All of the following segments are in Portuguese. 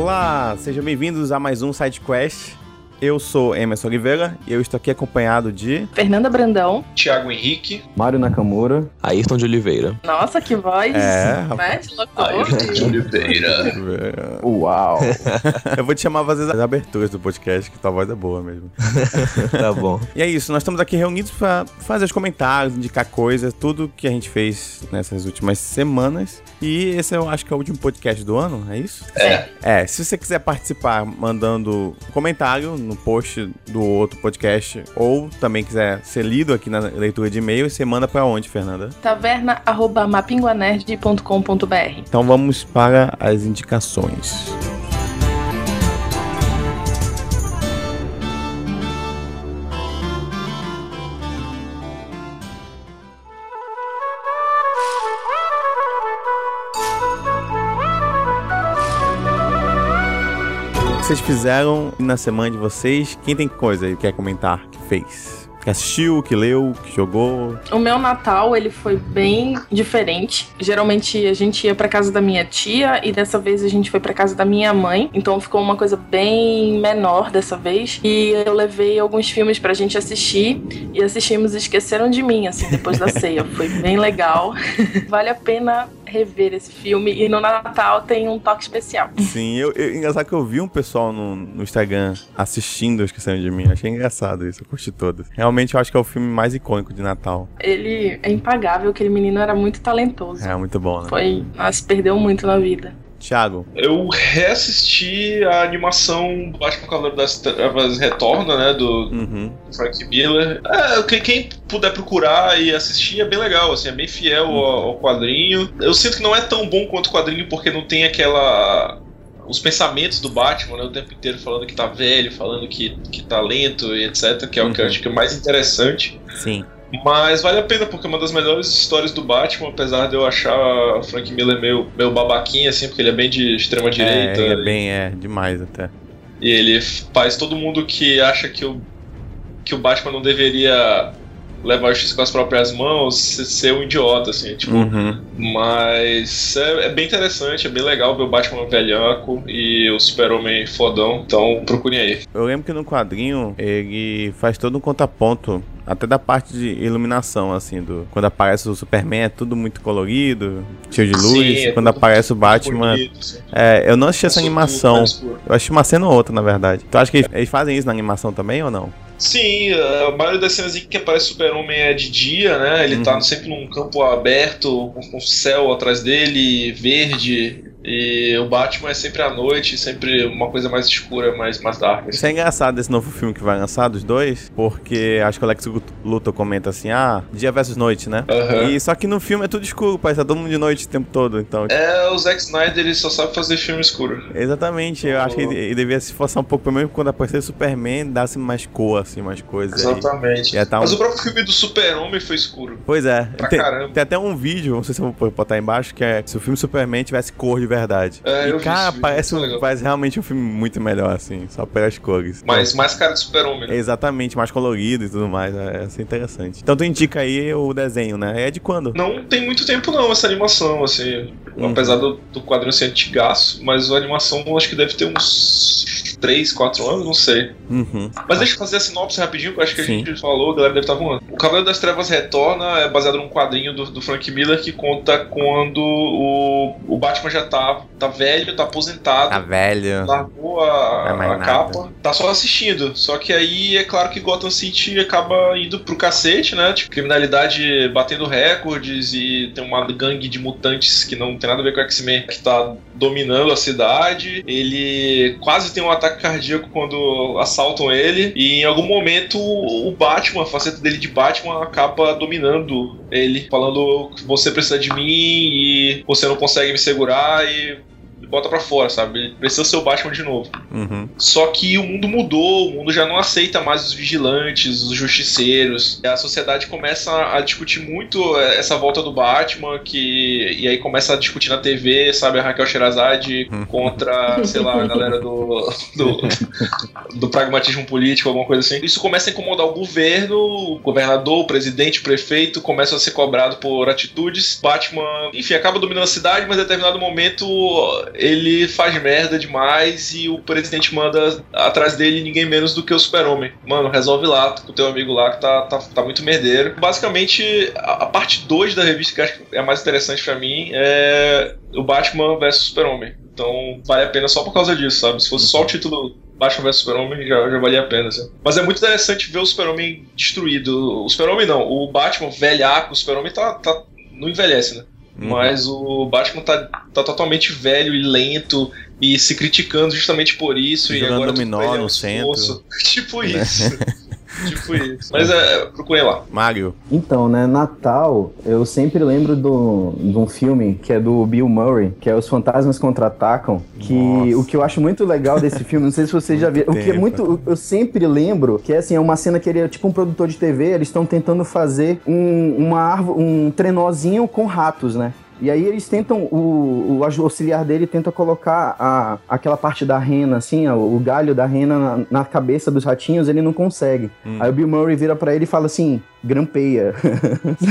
Olá, sejam bem-vindos a mais um SideQuest. Eu sou Emerson Oliveira e eu estou aqui acompanhado de. Fernanda Brandão. Thiago Henrique. Mário Nakamura. Ayrton de Oliveira. Nossa, que voz! É, né? De locutor. Ayrton de Oliveira. Uau! Eu vou te chamar às vezes as aberturas do podcast, que tua voz é boa mesmo. tá bom. E é isso, nós estamos aqui reunidos para fazer os comentários, indicar coisas, tudo que a gente fez nessas últimas semanas. E esse eu acho que é o último podcast do ano, é isso? É. É, se você quiser participar mandando um comentário no post do outro podcast, ou também quiser ser lido aqui na leitura de e-mail, você manda para onde, Fernanda? taverna.mapinguanerd.com.br Então vamos para as indicações. Vocês fizeram na semana de vocês? Quem tem coisa que quer comentar que fez? Que assistiu, que leu, que jogou? O meu Natal, ele foi bem diferente. Geralmente a gente ia pra casa da minha tia e dessa vez a gente foi pra casa da minha mãe. Então ficou uma coisa bem menor dessa vez. E eu levei alguns filmes pra gente assistir e assistimos Esqueceram de Mim, assim, depois da ceia. Foi bem legal. vale a pena rever esse filme e no Natal tem um toque especial. Sim, eu, eu, engraçado que eu vi um pessoal no, no Instagram assistindo Esquecendo de Mim. Achei engraçado isso, eu curti todas. Realmente eu acho que é o filme mais icônico de Natal. Ele é impagável, aquele menino era muito talentoso. É muito bom, né? Foi, mas perdeu muito na vida. Thiago, Eu reassisti a animação Batman Cavaleiro das Trevas Retorna, né? Do uhum. Frank Miller. É, quem, quem puder procurar e assistir é bem legal, assim, é bem fiel ao, ao quadrinho. Eu sinto que não é tão bom quanto o quadrinho porque não tem aquela. Os pensamentos do Batman, né, o tempo inteiro falando que tá velho, falando que, que tá lento e etc, que é o que eu Uhum. acho que é mais interessante. sim. Mas vale a pena, porque é uma das melhores histórias do Batman, apesar de eu achar o Frank Miller meio, meio babaquinha, assim, porque ele é bem de extrema direita. É, é bem, é, demais até. E ele faz todo mundo que acha que o, que o Batman não deveria levar a justiça com as próprias mãos ser, um idiota, assim, tipo. Uhum. Mas é, é bem interessante, é bem legal ver o Batman velhaco e o Super-Homem fodão. Então procurem aí. Eu lembro que no quadrinho ele faz todo um contraponto, até da parte de iluminação, assim, do quando aparece o Superman é tudo muito colorido, cheio de luz. Sim, é quando aparece o Batman. Bonito. É, eu não assisti essa animação. Eu acho uma cena ou outra, na verdade. Tu acha que eles- eles fazem isso na animação também ou não? Sim, a maioria das cenas em que aparece o Super-Homem é de dia, né? Ele Uhum. tá sempre num campo aberto, com, com céu atrás dele, verde. E o Batman é sempre à noite, sempre uma coisa mais escura, mais, mais dark. assim. Isso é engraçado desse novo filme que vai lançar dos dois, porque acho que o Lex Luthor comenta assim, ah, dia versus noite, né? Aham. E só que no filme é tudo escuro, que tá todo mundo de noite o tempo todo, então... É, o Zack Snyder ele só sabe fazer filme escuro. Exatamente, eu acho que ele, ele devia se esforçar um pouco, pelo menos quando aparecer o Superman, dar-se mais cor, assim, mais coisas aí. Exatamente. ia tá um- Mas o próprio filme do Super-Homem foi escuro. Pois é, Pra tem, caramba. tem até um vídeo, não sei se eu vou botar aí embaixo, que é se o filme Superman tivesse cor de verdade. É, e vi cara, vídeo, parece, um- parece realmente um filme muito melhor, assim, só pelas cores. Mas mais cara de Super-Homem. né? Exatamente, mais colorido e tudo mais, é, é interessante. Então tu indica aí o desenho, né? É de quando? Não tem muito tempo não essa animação, assim. Uhum. Apesar do, do quadrinho ser antigaço, mas a animação acho que deve ter uns 3, 4 anos, não sei. Uhum. Mas deixa eu fazer a sinopse rapidinho, que eu acho que Sim. a gente falou, a galera deve estar voando. O Cavaleiro das Trevas Retorna é baseado num quadrinho do, do Frank Miller que conta quando o, o Batman já tá, tá velho, tá aposentado. Tá velho. Largou a, é a capa, tá só assistindo. Só que aí é claro que Gotham City acaba indo pro cacete, né? Tipo, criminalidade batendo recordes e tem uma gangue de mutantes que não tem nada a ver com o X-Men que tá dominando a cidade. Ele quase tem um ataque cardíaco quando assaltam ele. E em algum momento o Batman, a faceta dele de Batman, acaba dominando ele, falando você precisa de mim e você não consegue me segurar e bota pra fora, sabe? Ele precisa ser o Batman de novo. Uhum. Só que o mundo mudou, o mundo já não aceita mais os vigilantes, os justiceiros. A sociedade começa a discutir muito eh, essa volta do Batman, que e aí começa a discutir na TV, sabe, a Raquel Sherazade contra, sei lá, a galera do, do, do pragmatismo político, alguma coisa assim. Isso começa a incomodar o governo, o governador, o presidente, o prefeito, começam a ser cobrado por atitudes. Batman, enfim, acaba dominando a cidade, mas em determinado momento ele faz merda demais e o presidente manda atrás dele ninguém menos do que o Super-Homem. Mano, resolve lá com o teu amigo lá que tá, tá, tá muito merdeiro. Basicamente, a, a parte 2 da revista que acho que é a mais interessante pra mim é o Batman versus Super-Homem. Então vale a pena só por causa disso, sabe? Se fosse só o título Batman vs Super-Homem, já, já valia a pena. Assim. Mas é muito interessante ver o Super-Homem destruído. O Super-Homem não, o Batman velhaco, o Super-Homem tá, tá, não envelhece, né? Uhum. Mas o Batman tá, tá totalmente velho e lento e se criticando justamente por isso. e Jogando agora tudo dominó é no centro. tipo isso. tipo isso. Mas é, procurem lá. Mario. Então, né, Natal, eu sempre lembro do, de um filme que é do Bill Murray, que é Os Fantasmas Contra-Atacam, que Nossa. o que eu acho muito legal desse filme, não sei se vocês já viram, o que é muito, eu sempre lembro, que é assim, é uma cena que ele é tipo um produtor de TV, eles estão tentando fazer um, uma árvore, um trenózinho com ratos, né? E aí eles tentam, o, o auxiliar dele tenta colocar a, aquela parte da rena, assim, ó, o galho da rena na, na cabeça dos ratinhos, ele não consegue. Hum. Aí o Bill Murray vira pra ele e fala assim, grampeia.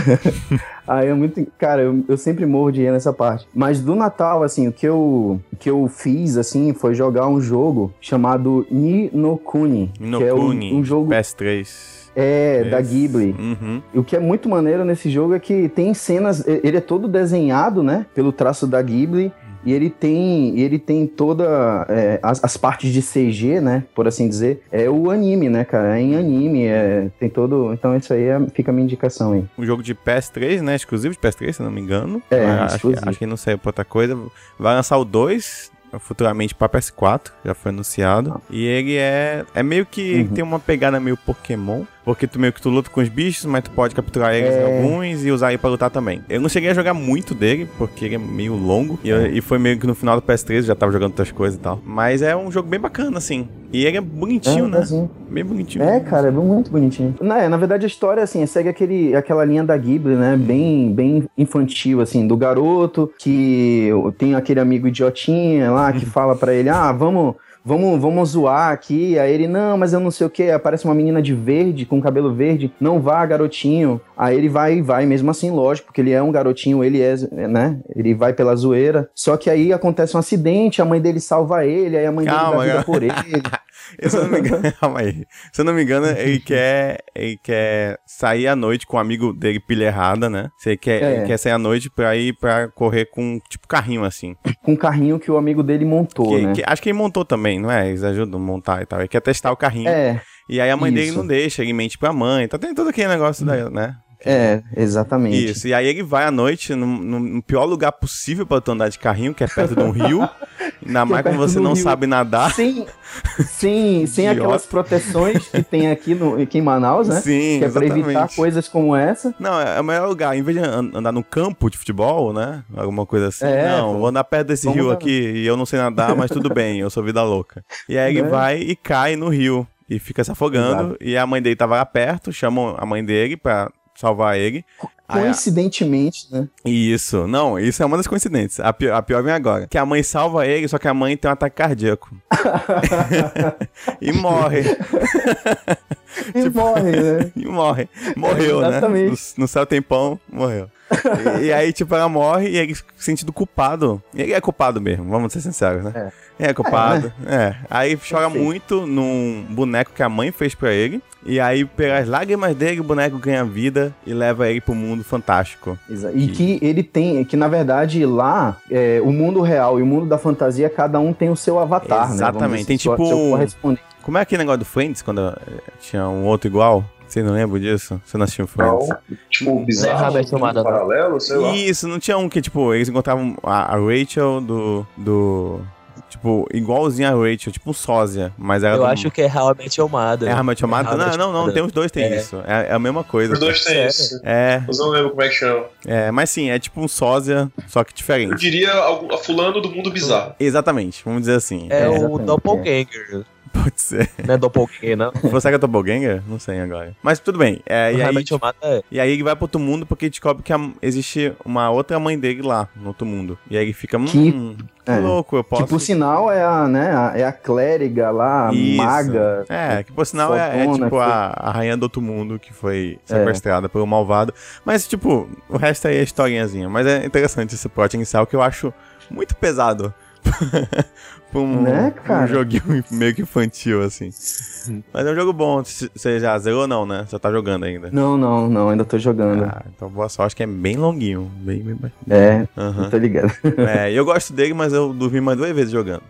aí é muito, cara, eu, eu sempre morro de rir nessa parte. Mas do Natal, assim, o que eu, o que eu fiz, assim, foi jogar um jogo chamado Ni no Kuni, que é um, um jogo, PS3. É, da Esse. Ghibli. Uhum. E o que é muito maneiro nesse jogo é que tem cenas. Ele é todo desenhado, né? Pelo traço da Ghibli. E ele tem, ele tem toda é, as, as partes de CG, né? Por assim dizer. É o anime, né, cara? É em anime, é, tem todo. Então isso aí é- fica a minha indicação aí. Um jogo de PS3, né? Exclusivo de PS3, se não me engano. É, Mas acho, acho que não saiu pra outra coisa. Vai lançar o 2 futuramente pra PS4, já foi anunciado. E ele é, é meio que Uhum. tem uma pegada meio Pokémon, porque tu meio que tu luta com os bichos, mas tu pode capturar eles É. alguns e usar ele pra lutar também. Eu não cheguei a jogar muito dele, porque ele é meio longo, e, eu- e foi meio que no final do PS3 eu já tava jogando outras coisas e tal. Mas é um jogo bem bacana, assim. E ele é bonitinho, é, né? assim. Bem bonitinho. É, cara, é muito bonitinho. Na, na verdade, a história, assim, segue aquele, aquela linha da Ghibli, né? Bem, bem infantil, assim, do garoto que tem aquele amigo idiotinha lá que fala pra ele, ah, vamos... Vamos, vamos zoar aqui. Aí ele, não, mas eu não sei o que. Aparece uma menina de verde, com cabelo verde. Não vá, garotinho. Aí ele vai e vai, mesmo assim, lógico, porque ele é um garotinho, ele é, né? Ele vai pela zoeira. Só que aí acontece um acidente, a mãe dele salva ele, aí a mãe Calma, dele dá vida calma. por ele. Eu, se eu não me engano, calma aí. Se eu não me engano, ele quer, ele quer sair à noite com um amigo dele, pilha errada, né? Você quer, É. ele quer sair à noite pra ir pra correr com, tipo, carrinho assim. com um carrinho que o amigo dele montou, Que- né? que- acho que ele montou também, não é? Eles ajudam a montar e tal. Ele quer testar o carrinho. É, E aí a mãe dele isso. não deixa, ele mente pra mãe. Então tem todo aquele negócio, da, né? É, exatamente. Isso, e aí ele vai à noite no, no- pior lugar possível pra tu andar de carrinho, que é perto de um rio. Ainda mais quando você não rio. sabe nadar. Sem, sem, sem aquelas proteções que tem aqui, no, aqui em Manaus, né? Sim, que é pra evitar exatamente. coisas como essa. Não, é o melhor lugar. Em vez de an- andar no campo de futebol, né? Alguma coisa assim. É, não, pô. vou andar perto desse rio dar- aqui e eu não sei nadar, mas tudo bem, eu sou vida louca. E aí ele Né? vai e cai no rio e fica se afogando. Exato. E a mãe dele tava lá perto, chamam a mãe dele pra salvar ele. Aí a- Coincidentemente, né? Isso, não, isso é uma das coincidências. A pior, a pior vem agora. Que a mãe salva ele, só que a mãe tem um ataque cardíaco. e morre. E Tipo, morre, né? E morre. Morreu, né? Exatamente. No, no céu tem pão, morreu. E, e aí, tipo, ela morre e ele se sentindo culpado. Ele é culpado mesmo, vamos ser sinceros, né? É, culpado. É. Aí chora Perfeito. muito num boneco que a mãe fez pra ele. E aí, pelas lágrimas dele, o boneco ganha vida e leva ele pro mundo fantástico. Exa- E que ele tem, que na verdade lá, é, o mundo real e o mundo da fantasia, cada um tem o seu avatar, né? Exatamente. Dizer Tem tipo um-. Como é aquele negócio do Friends, quando eh, tinha um outro igual? Você não lembra disso? Você não assistiu Friends? Não, tipo, bizarro, Não é paralelo, sei lá. Isso, não tinha um que, tipo, eles encontravam a, a Rachel do. do. Tipo, igualzinho a Rachel, tipo um sósia, mas era Eu do- acho que é Your Mother. É I chamada? How I Não, não, não, tem os dois, tem É. isso. É, é a mesma coisa. Os dois têm Sério? isso. É, Mas eu não lembro como é que chama. é, mas sim, é tipo um sósia, só que Eu diferente. diria algo- a fulano do mundo bizarro. Exatamente, vamos dizer assim. É, o Exatamente, Doppelganger. Pode ser. Não é Doppelganger, não. Você que é Doppelganger? Não sei agora. Mas tudo bem. É, e, aí, Mother é. e aí ele vai pro outro mundo porque descobre que a- existe uma outra mãe dele lá, no outro mundo. E aí ele fica, hum, Que- que, é. louco, eu posso... Que por sinal é a, né, a- é a clériga lá, a Isso. maga. É, que por sinal é, é tipo que- a, a rainha do outro mundo que foi É. sequestrada pelo malvado. Mas, tipo, o resto aí é historinhazinha. Mas é interessante esse plot inicial que eu acho muito pesado. pra um, Né, um joguinho meio que infantil, assim. Mas é um jogo bom. Você já zerou ou não, né? Você tá jogando ainda. Não, não, não, ainda tô jogando. Ah, então boa sorte, que é bem longuinho. Bem, bem, bem. É, Aham. tô ligado. É, eu gosto dele, mas eu dormi mais duas vezes jogando.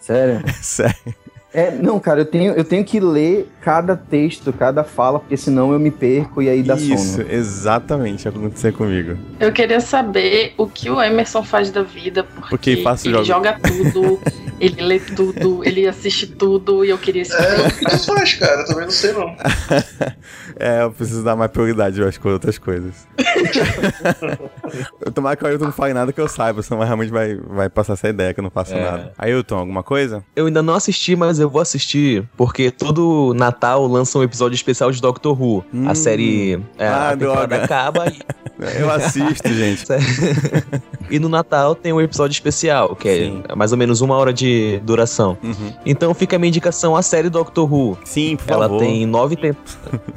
Sério? Sério. É, não, cara, eu tenho, eu tenho que ler cada texto, cada fala, porque senão eu me perco e aí dá Isso, sono. exatamente, aconteceu comigo. Eu queria saber o que o Emerson faz da vida, porque, Porque faço ele joga tudo, ele lê tudo, ele assiste tudo, e eu queria saber. É, o que tu faz, cara? Eu também não sei, não. É, eu preciso dar mais prioridade, eu acho, com outras coisas. eu tomara que o Ailton não fale nada que eu saiba, senão realmente vai, vai passar essa ideia que eu não faço É. nada. Ailton, alguma coisa? Eu ainda não assisti, mas eu vou assistir, porque todo Natal lança um episódio especial de Doctor Who. Hum. A série. É, Ah, a temporada droga. acaba e, Eu assisto, gente. e no Natal tem um episódio especial, que Sim. é mais ou menos uma hora de duração. Uhum. Então fica a minha indicação a série Doctor Who. Sim, por Ela favor. tem nove, tem...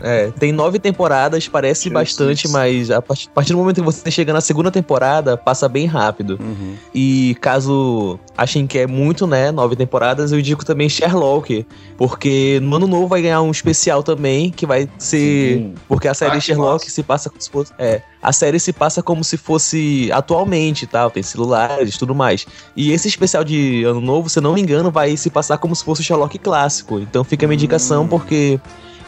é, tem nove temporadas, parece Jesus. bastante, mas a part- a partir do momento que você chega na segunda temporada, passa bem rápido. Uhum. E caso achem que é muito, né, nove temporadas, eu indico também Sherlock, porque no ano novo vai ganhar um especial também, que vai ser... Sim. Porque a série Ah, Sherlock massa. se passa como se fosse... É, a série se passa como se fosse atualmente, tal, tem celulares e tudo mais. E esse especial de ano novo, se eu não me engano, vai se passar como se fosse o Sherlock clássico. Então fica a minha indicação, Hum. porque...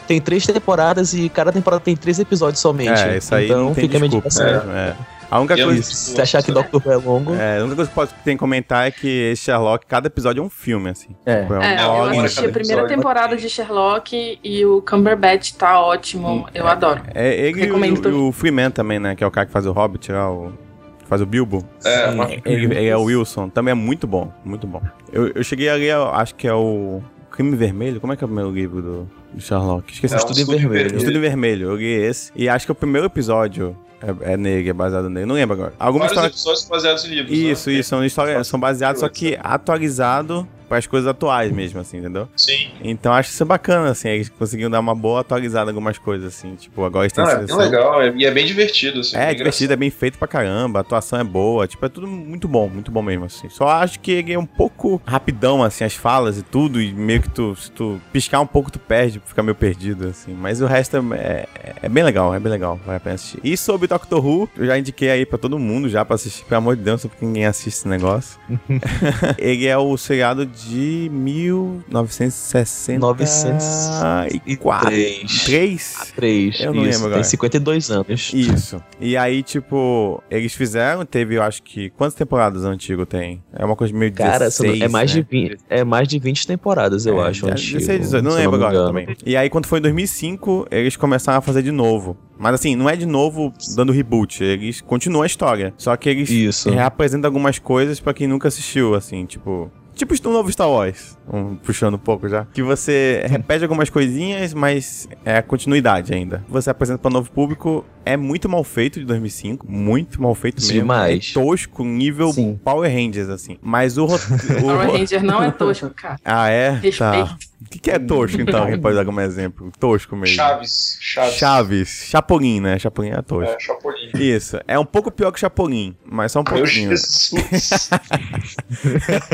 Tem três temporadas e cada temporada tem três episódios somente. É, isso aí então não tem fica desculpa indicação. mesmo. É. A única Eu- coisa... Se achar que Doctor Who é longo, É, a única coisa que pode tem que comentar é que esse Sherlock, cada episódio é um filme, assim. É. Tipo, É, uma eu hora em- assisti a primeira episódio. temporada de Sherlock e o Cumberbatch tá ótimo, eu adoro. É ele e Recomendo o, e o Freeman também, né? Que é o cara que faz o Hobbit, lá, o, que faz o Bilbo. É, Sim. mas- Ele, ele é o Wilson. Também é muito bom, muito bom. Eu, eu cheguei ali, eu acho que é o Crime Vermelho. Como é que é o meu livro do Sherlock? Esqueci. É, Estudo um em Vermelho. vermelho. Estudo em Vermelho. Eu li esse. E acho que o primeiro episódio é, é nele, é baseado nele. Não lembro agora. Alguma Vários história... episódios baseados em livros. Isso, né? isso. São, histórias, são baseados, só que atualizado as coisas atuais mesmo, assim, entendeu? Sim. Então acho isso bacana, assim, eles conseguiram dar uma boa atualizada em algumas coisas, assim, tipo, agora eles têm Não, é bem legal é- e é bem divertido. Assim, É, bem divertido, é bem feito pra caramba, a atuação é boa, tipo, é tudo muito bom, muito bom mesmo, assim. Só acho que ele é um pouco rapidão, assim, as falas e tudo, e meio que tu, se tu piscar um pouco, tu perde, fica meio perdido, assim. Mas o resto é, é, é bem legal, é bem legal, vale a pena assistir. E sobre Doctor Who, eu já indiquei aí pra todo mundo já pra assistir, pelo amor de Deus, não sei porque ninguém assiste esse negócio. ele é o seriado de 1964. 3. 3? 3. Eu não isso, lembro agora. Tem 52 anos. Isso. E aí, tipo, eles fizeram, teve, eu acho que. Quantas temporadas o antigo tem? É uma coisa meio Cara, se eu não- 16, é, mais né? de 20, é mais de 20 temporadas, eu É, acho. é, antigo, 16, 18, não lembro me agora também. E aí, quando foi em 2005, eles começaram a fazer de novo. Mas assim, não é de novo dando reboot, eles continuam a história. Só que eles Isso. reapresentam algumas coisas pra quem nunca assistiu, assim, tipo. Tipo o novo Star Wars, um, puxando um pouco já. Que você repete algumas coisinhas, mas é a continuidade ainda. Você apresenta para novo público, é muito mal feito de 2005, muito mal feito mesmo. demais. É tosco, nível Sim. Power Rangers, assim. Mas o roteiro. Power Ranger não é tosco, cara. Ah, é? Respeito. Tá. O que, que é tosco, então? Quem pode dar como exemplo? Tosco mesmo. Chaves. Chaves. Chaves. Chapolin, né? Chapolin é tosco. É, Chapolin. Isso. É um pouco pior que Chapolin, mas só um Meu pouquinho. Jesus.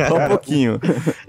Só um pouquinho.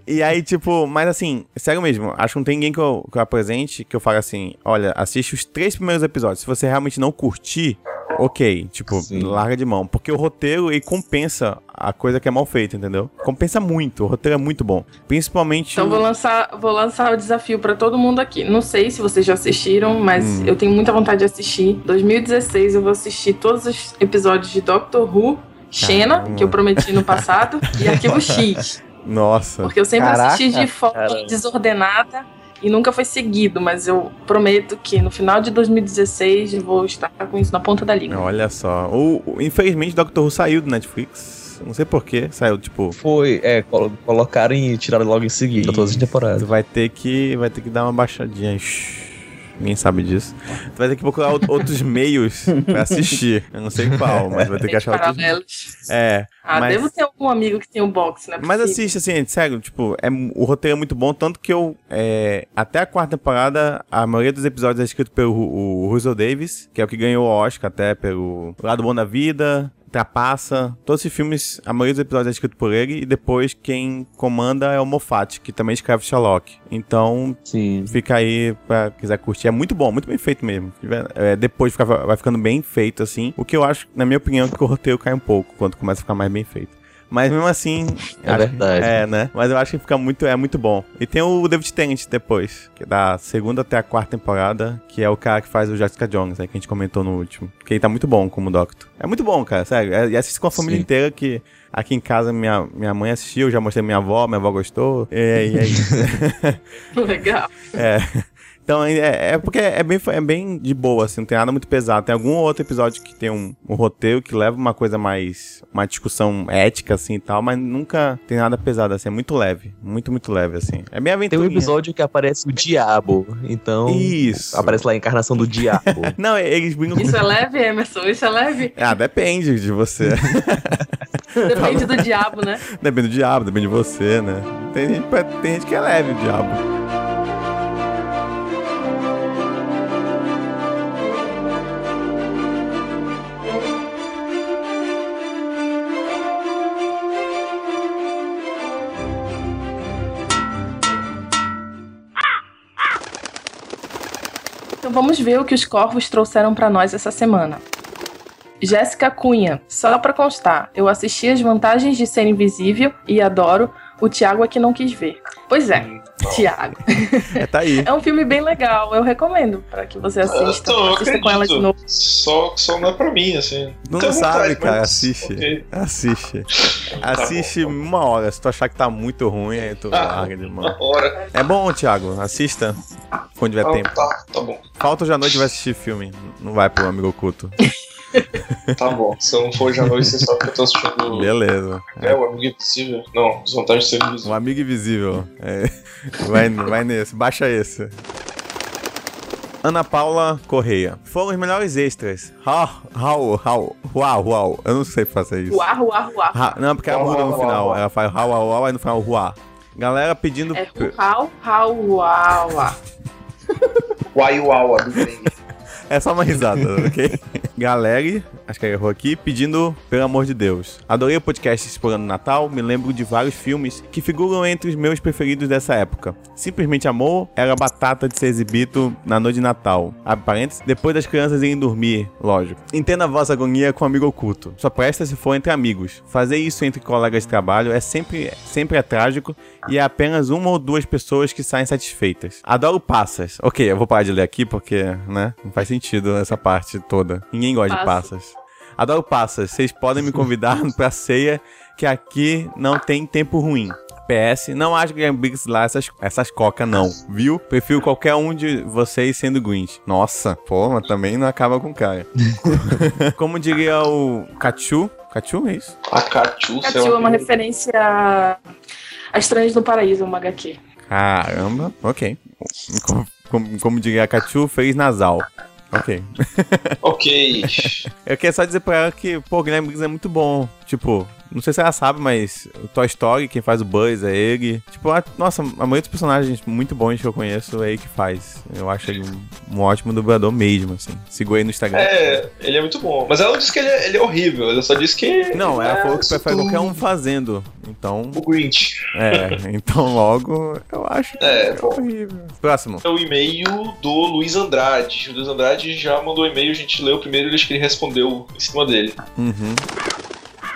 E aí, tipo, mas assim, sério mesmo, acho que não tem ninguém que eu, que eu apresente que eu fale assim: olha, assiste os três primeiros episódios. Se você realmente não curtir, ok, tipo, Sim. larga de mão. Porque o roteiro, ele compensa a coisa que é mal feita, entendeu? Compensa muito, o roteiro é muito bom. Principalmente. Então o- vou lançar, vou lançar o desafio pra todo mundo aqui. Não sei se vocês já assistiram, mas Hum. eu tenho muita vontade de assistir. 2016 eu vou assistir todos os episódios de Doctor Who, Xena, Caramba. que eu prometi no passado, e Arquivo X. Nossa. Porque eu sempre Caraca. assisti de forma Caramba. desordenada e nunca foi seguido, mas eu prometo que no final de 2016 eu vou estar com isso na ponta da língua. Olha só. O, o- infelizmente, Doctor Who saiu do Netflix. Não sei porquê. Saiu, tipo. Foi, é, colo- colocaram e tiraram logo em seguida todas as temporadas. vai ter que. Vai ter que dar uma baixadinha. Shhh. Ninguém sabe disso. Tu vai ter que procurar out- outros meios pra assistir. Eu não sei qual, mas vai ter que achar outros. É. Ah, mas- devo ter algum amigo que tem um box, né? Mas assiste, assim, sério, tipo, é, o roteiro é muito bom, tanto que eu, é, até a quarta temporada, a maioria dos episódios é escrito pelo o, o Russell Davis, que é o que ganhou o Oscar até pelo Lado Bom da Vida, Trapaça. Todos esses filmes, a maioria dos episódios é escrito por ele. E depois quem comanda é o Moffat, que também escreve Sherlock. Então, Sim. fica aí pra quiser curtir. É muito bom, muito bem feito mesmo. É, depois fica, vai ficando bem feito, assim. O que eu acho, na minha opinião, que o roteiro cai um pouco quando começa a ficar mais bem feito. Mas mesmo assim. É verdade. É, né? Mas eu acho que fica muito, é muito bom. E tem o David Tennant depois, que é da segunda até a quarta temporada, que é o cara que faz o Jessica Jones, né, que a gente comentou no último. Que ele tá muito bom como Doctor. É muito bom, cara, sério. É- E assiste com a família Sim. inteira, que aqui em casa minha, minha mãe assistiu, já mostrei pra minha avó, minha avó gostou. E, e é isso. Legal. É. Então, é, é porque é bem, é bem de boa, assim, não tem nada muito pesado. Tem algum outro episódio que tem um, um roteiro que leva uma coisa mais. uma discussão ética, assim e tal, mas nunca tem nada pesado, assim. É muito leve. Muito, muito leve, assim. É bem Tem aventura. um episódio que aparece o diabo. Então. Isso. Aparece lá a encarnação do diabo. Não, eles brincam Isso é leve, Emerson? Isso é leve? Ah, depende de você. Depende do diabo, né? depende do diabo, depende de você, né? Tem gente, tem gente que é leve, o diabo. Então vamos ver o que os corvos trouxeram pra nós essa semana. Jéssica Cunha, só pra constar, eu assisti as vantagens de ser invisível e adoro. O Thiago é que não quis ver. Pois é, Thiago. É, tá aí. É um filme bem legal, eu recomendo pra que você assista. Eu assista com ela de novo. Só, só não é pra mim, assim. Não sabe, vontade, cara, mas- assiste. ok. Assiste. Tá Assiste bom, uma hora. Se tu achar que tá muito ruim, aí tu Ah. larga de mão. tá. É bom, Thiago. Assista quando tiver Ah, tempo. tá, tá bom. Falta hoje à noite vai assistir filme. Não vai pro amigo oculto. Tá bom. Se eu não for já noite, você sabe que eu tô assistindo. Beleza. É, o Amigo Impossível. Não, Desvantagem de ser Um invisível. amigo invisível. É. Vai, vai nesse. Baixa esse. Ana Paula Correia. Foram os melhores extras. How, how, how, uau, uau. Eu não sei fazer isso. Uar, uar. Ha- não, porque ela Uau, muda no uau, final. uau. Ela faz uau, uau, uau, aí no final uau. Galera pedindo. É rau, rau, uau, uau. Uai, uau, do bem. É só uma risada, ok? Galera, acho que errou aqui, pedindo pelo amor de Deus. Adorei o podcast Explorando Natal, me lembro de vários filmes que figuram entre os meus preferidos dessa época. Simplesmente Amor era batata de ser exibido na noite de Natal. Abre parênteses, depois das crianças irem dormir, lógico. Entenda a vossa agonia com amigo oculto. Só presta se for entre amigos. Fazer isso entre colegas de trabalho é sempre, sempre é trágico e é apenas uma ou duas pessoas que saem satisfeitas. Adoro passas. Ok, eu vou parar de ler aqui porque, né, não faz sentido essa parte toda. Ninguém gosta de Passa. passas. Adoro passas. Vocês podem me convidar pra ceia que aqui não tem tempo ruim. PS, não acho que Briggs lá essas, essas coca não, viu? Prefiro qualquer um de vocês sendo Grinch. Nossa, pô, mas também não acaba com o cara. Como diria o Cachu, Cachu é isso? A Cachu, Catiu é uma referência a a Estranhos no Paraíso, uma HQ. Caramba, ok. Como, como, como diria a Cachu, fez nasal. Ok. Ok. Eu queria só dizer pra ela que, pô, o Guilherme Briggs é muito bom. Tipo, não sei se ela sabe, mas o Toy Story, quem faz o Buzz é ele. Tipo, a- nossa, a maioria dos personagens muito bons que eu conheço é ele que faz. Eu acho ele um, um ótimo dublador mesmo, assim. Sigo ele no Instagram. É, ele é muito bom. Mas ela não disse que ele é, ele é horrível, ela só disse que. Não, ela é falou que prefere qualquer um tudo. fazendo. Então, O Grinch. é. Então, logo, eu acho que É, é bom. horrível. Próximo. É o e-mail do Luiz Andrade. O Luiz Andrade já mandou e-mail, a gente leu primeiro e acho que ele respondeu em cima dele. Uhum.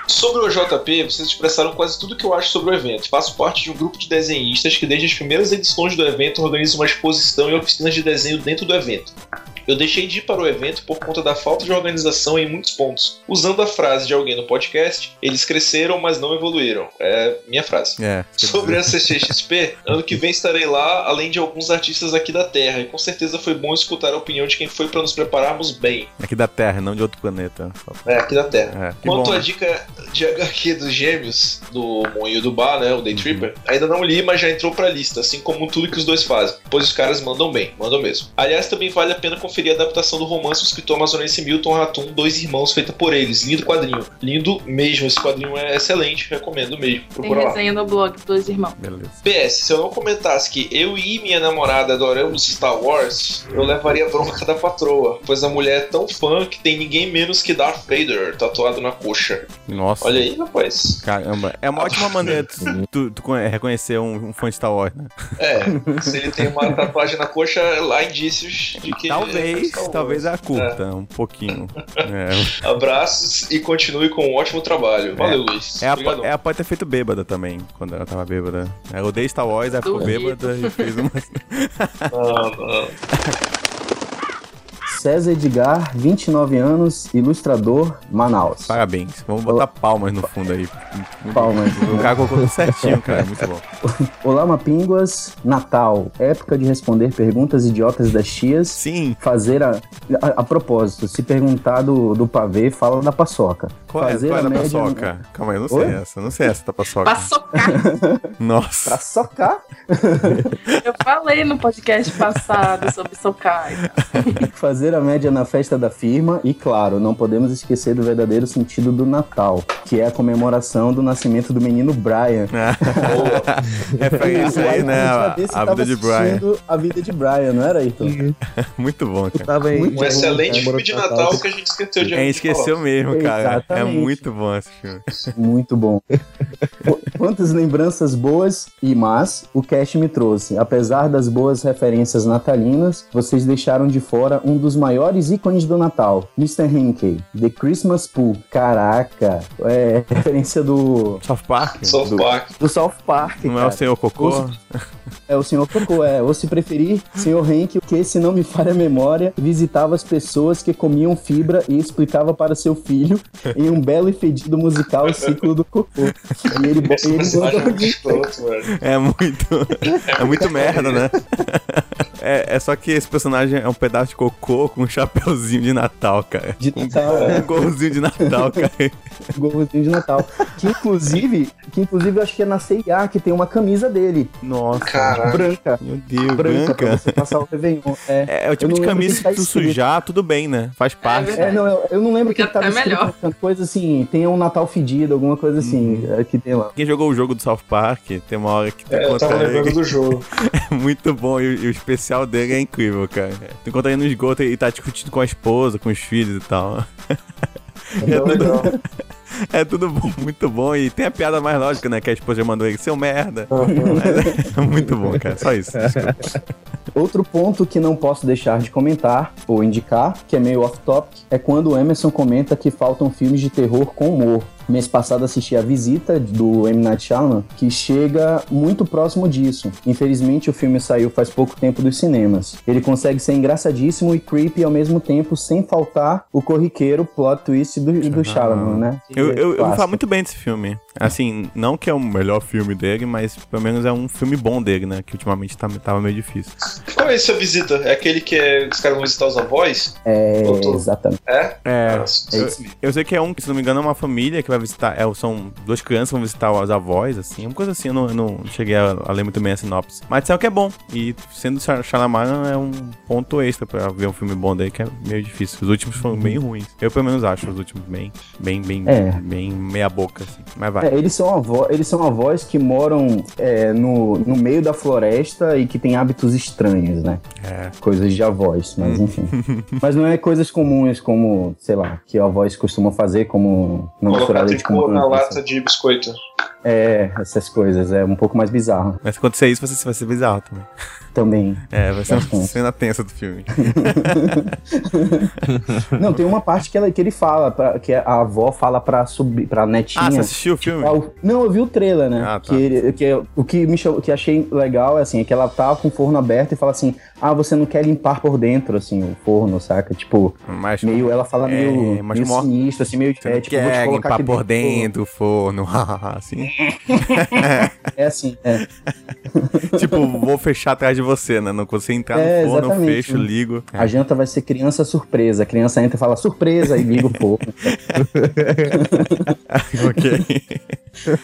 Sobre o JP, vocês expressaram quase tudo que eu acho sobre o evento. Faço parte de um grupo de desenhistas que, desde as primeiras edições do evento, organiza uma exposição e oficinas de desenho dentro do evento. Eu deixei de ir para o evento por conta da falta de organização em muitos pontos. Usando a frase de alguém no podcast, eles cresceram, mas não evoluíram. É minha frase. É. Sobre a CCXP, ano que vem estarei lá, além de alguns artistas aqui da Terra, e com certeza foi bom escutar a opinião de quem foi para nos prepararmos bem. Aqui da Terra, não de outro planeta. É, aqui da Terra. É, Quanto à dica de HQ dos gêmeos, do Moinho do Bar, né, o Day Tripper, ainda não li, mas já entrou pra lista, assim como tudo que os dois fazem, pois os caras mandam bem, mandam mesmo. Aliás, também vale a pena conferir conferir a adaptação do romance do escritor amazonense Milton Ratum, Dois Irmãos, feita por eles. Lindo quadrinho. Lindo mesmo, esse quadrinho é excelente, recomendo mesmo. Tem Procura lá. resenha no blog Dois Irmãos. Beleza. PS, se eu não comentasse que eu e minha namorada adoramos Star Wars, eu levaria a bronca da patroa, pois a mulher é tão fã que tem ninguém menos que Darth Vader tatuado na coxa. Nossa. Olha aí, rapaz. Caramba. É uma ótima maneira tu, tu- tu conhe- reconhecer um, um fã de Star Wars, né? É, se ele tem uma tatuagem na coxa, lá indícios de que. talvez, é Wars. talvez a curta, um pouquinho. É, Abraços e continue com um ótimo trabalho. Valeu, Luiz. é, a, é a pode ter feito bêbada também, quando ela tava bêbada. Ela odeia Star Wars, aí ficou bêbada e fez uma. Não, não. César Edgar, 29 anos, ilustrador, Manaus. Parabéns. Vamos botar palmas no fundo aí. Palmas. O cara colocou tudo certinho, cara. Muito bom. Olá, Mapinguas. Natal, época de responder perguntas idiotas das tias. Sim. Fazer a, a. a propósito, se perguntar do, do pavê, fala da paçoca. Qual é, Fazer qual é a da média- paçoca? Calma aí, eu não sei Oi? essa. eu Não sei essa da paçoca. Pra socar. Nossa. Pra socar? Eu falei no podcast passado sobre socar. Fazer a média na festa da firma e, claro, não podemos esquecer do verdadeiro sentido do Natal, que é a comemoração do nascimento do menino Brian. Referência aí, né? Pra A, ver se a tava vida de Brian. A vida de Brian, não era, Heitor? Muito bom, cara. Muito Um bom, excelente cara, filme de Natal que a gente esqueceu de A gente esqueceu mesmo, cara. É Exatamente. muito bom esse filme. Muito bom. Qu- Quantas lembranças boas e más o cast me trouxe. Apesar das boas referências natalinas, vocês deixaram de fora um dos maiores ícones do Natal, Mr. Henke, The Christmas Pooh. Caraca, é referência do, South Park? South Do- Park. do South Park. Não é cara. o Senhor Cocô? Ou É o senhor Cocô, é. Ou se preferir, senhor Henke, que, se não me falha a memória, visitava as pessoas que comiam fibra e explicava para seu filho, em um belo e fedido musical, o ciclo do cocô. E ele, ele é. É muito. É muito merda, né? É, é só que esse personagem é um pedaço de cocô com um chapeuzinho de Natal, cara. de Natal, Um é, golzinho de Natal, cara. um gorrozinho de Natal. Que inclusive, que inclusive eu acho que é na CIA que tem uma camisa dele, Nossa. Caraca. branca. Meu Deus, Branca, pra branca. você passar o Réveillon. É. É, é o tipo de camisa que que tá tu escrito. sujar, tudo bem, né? Faz parte. verdade. É, não, eu, eu não lembro que tava até escrito, melhor. coisa assim, tem um Natal fedido, alguma coisa assim, é, que tem lá. Quem jogou o jogo do South Park, tem uma hora que tu É, eu tava lembrando do jogo. É muito bom e, e o especial dele é incrível, cara. Tu encontra ele no esgoto e tá discutindo com a esposa, com os filhos e tal. É legal. É tudo bom, muito bom. E tem a piada mais lógica, né? Que a esposa mandou ele, seu merda. É muito bom, cara. Só isso. desculpa. Outro ponto que não posso deixar de comentar ou indicar, que é meio off-topic, é quando o Emerson comenta que faltam filmes de terror com humor. Mês passado assisti a Visita do M. Night Shyamalan, que chega muito próximo disso. Infelizmente o filme saiu faz pouco tempo dos cinemas. Ele consegue ser engraçadíssimo e creepy ao mesmo tempo, sem faltar o corriqueiro plot twist do, do Shyamalan, né? Eu, eu, eu vou falar muito bem desse filme. Assim, não que é o melhor filme dele, mas pelo menos é um filme bom dele, né? Que ultimamente tá, tava meio difícil. Qual é essa visita? É aquele que é- os caras vão visitar os avós? É, Doutor. exatamente. É? É. Nossa, é isso. Eu sei que é um, que, se não me engano, é uma família que vai visitar. É, são duas crianças que vão visitar os avós, assim. Uma coisa assim, eu não, eu não cheguei a, a ler muito bem a sinopse. Mas disseram que é bom. E sendo Shy- Shyamalan é um ponto extra pra ver um filme bom dele, que é meio difícil. Os últimos foram bem ruins. Eu pelo menos acho os últimos bem, bem, bem, É. bem meia boca, assim. Mas vai. É, eles, são avó, eles são avós que moram é, no, no meio da floresta e que têm hábitos estranhos, né? É. Coisas de avós, mas enfim. mas não é coisas comuns como, sei lá, que avós costumam fazer, como não misturar com tricô na lata de biscoito. É, essas coisas. É um pouco mais bizarro Mas se acontecer isso, vai ser, vai ser bizarro também. também. É, vai ser uma cena tensa do filme. Não, tem uma parte que, ela, que ele fala, pra- que a avó fala pra, subir, pra netinha. Ah, você assistiu o filme? O- Não, eu vi o trailer, né? Ah, tá. que, ele- que é- o que me chamou, que achei legal é assim, é que ela tá com o forno aberto e fala assim: "Ah, você não quer limpar por dentro assim o forno, saca? Tipo, Mas meio ela fala É, meio, mas meio mó- sinistro assim, meio você é, tipo, vou quer colocar limpar por dentro. o forno, assim. É assim, é. tipo, vou fechar atrás de você, né? Não você entrar É, no forno, eu fecho, ligo. A janta vai ser criança surpresa. A criança entra e fala surpresa e liga o forno. ok.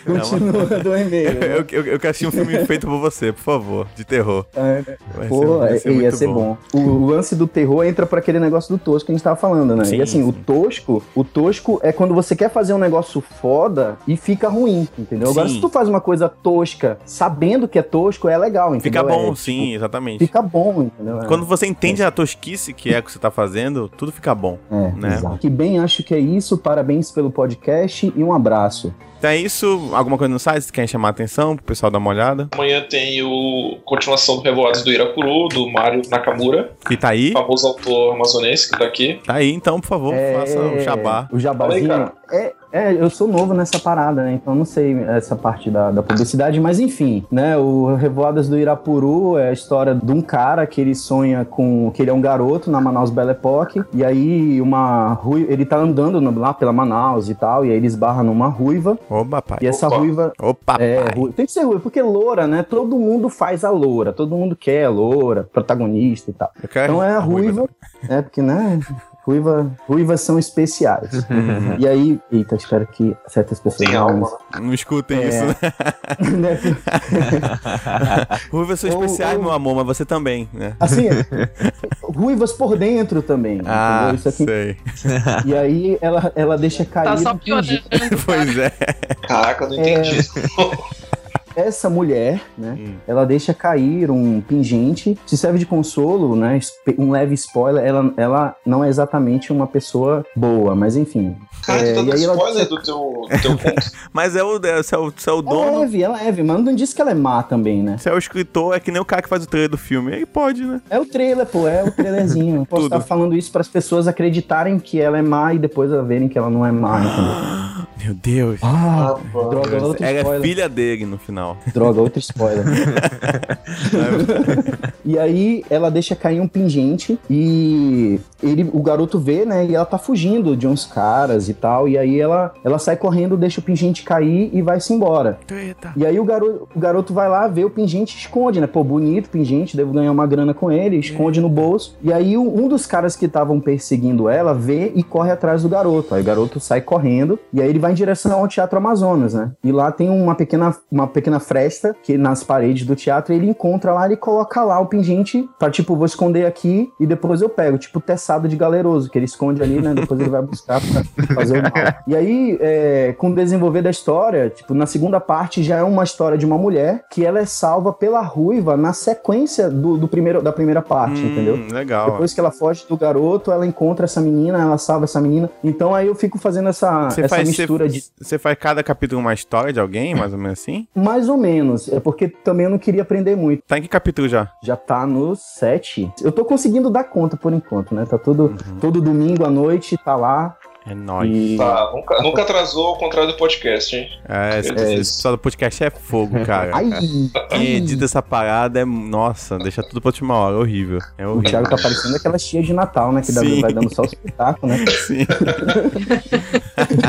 Continua do e-mail. né? Eu, eu, eu quero assistir um filme feito por você, por favor, de terror. É, Vai Pô, vai ia muito ser bom. O, o lance do terror entra pra aquele negócio do tosco que a gente tava falando, né? Sim, e assim, o sim. tosco, o tosco é quando você quer fazer um negócio foda e fica ruim, entendeu? Agora, Sim. se tu faz uma coisa tosca sabendo que é tosco, é legal, entendeu? Fica bom, É, tipo, sim, exatamente. Fica bom, entendeu? É. Quando você entende a tosquice que é o que você tá fazendo, tudo fica bom. É, né? exato. Que bem, acho que é isso. Parabéns pelo podcast e um abraço. Então é isso. Alguma coisa no site que querem chamar a atenção pro pessoal dar uma olhada? Amanhã tem o continuação do Revoados do Irapuru, do Mário Nakamura, Que tá aí? famoso autor amazonense que tá aqui. Tá aí, então, por favor, faça o jabá. O jabazinho. É, é, eu sou novo nessa parada, né? Então não sei essa parte da, da publicidade, mas enfim, né? O Revoadas do Irapuru é a história de um cara que ele sonha com. que ele é um garoto na Manaus Belle Époque. E aí uma ruiva. Ele tá andando no- lá pela Manaus e tal, e aí ele esbarra numa ruiva. Opa, pai. E essa Opa. ruiva Opa, é, pai. ru- tem que ser ruiva, porque loura, né? Todo mundo faz a loura, todo mundo quer a loura, protagonista e tal. Eu quero Então é a ruiva, é porque, né? Ruiva, ruivas são especiais. e aí, eita, espero que certas pessoas não- né? Não escutem É. isso, né? né? Ruivas são Ou- especiais, ou- meu amor, mas você também, né? Assim, ruivas por dentro também. Ah, entendeu? Isso aqui. sei. E aí ela, ela deixa cair. Tá só piorando. pois é. Caraca, eu não entendi. Essa mulher, né? Hum. Ela deixa cair um pingente, se serve de consolo, né? Um leve spoiler, ela, ela não é exatamente uma pessoa boa, mas enfim. Cara, É, tu tá e aí ela- spoiler do teu, do teu. Mas é o, você é o, é o Ela é dono. leve, ela é leve, mas não disse que ela é má também, né? Você é o escritor, é que nem o cara que faz o trailer do filme. Aí pode, né? É o trailer, pô, é o trailerzinho. Posso Tudo. estar falando isso para as pessoas acreditarem que ela é má e depois verem que ela não é má, entendeu? Meu Deus. Ah, droga, Ela é spoiler. filha dele no final. Droga, outro spoiler. e aí ela deixa cair um pingente e ele, o garoto vê, né? E ela tá fugindo de uns caras e tal. E aí ela, ela sai correndo, deixa o pingente cair e vai-se embora. Eita. E aí o garoto, o garoto vai lá, vê o pingente e esconde, né? Pô, bonito pingente, devo ganhar uma grana com ele, esconde no bolso. E aí um dos caras que estavam perseguindo ela vê e corre atrás do garoto. Aí o garoto sai correndo e aí ele vai em direção ao Teatro Amazonas, né? E lá tem uma pequena, uma pequena fresta que nas paredes do teatro ele encontra lá e coloca lá o pingente pra tipo, vou esconder aqui e depois eu pego. Tipo, teçado de galeroso, que ele esconde ali, né? Depois ele vai buscar pra fazer o mal. E aí, é, com o desenvolver da história, tipo, na segunda parte já é uma história de uma mulher que ela é salva pela ruiva na sequência do, do primeiro, da primeira parte, Hum, entendeu? Legal. Depois que ela foge do garoto, ela encontra essa menina, ela salva essa menina. Então aí eu fico fazendo essa, essa faz, mistura você, de. você faz cada capítulo uma história de alguém, mais ou menos assim? Mais ou menos. É porque também eu não queria aprender muito. Tá em que capítulo já? Já tá no 7. Eu tô conseguindo dar conta por enquanto, né? Tá tudo. Uhum. Todo domingo à noite, tá lá. É nóis. E. Tá, nunca, nunca atrasou ao contrário do podcast, hein? É, esse, É. esse pessoal do podcast é fogo, cara. Ai! Quem edita essa parada é. Nossa, deixa tudo pra última hora. É horrível. É O horrível. Thiago tá parecendo aquela tia de Natal, né? Que Sim. vai dando só o espetáculo, né? Sim.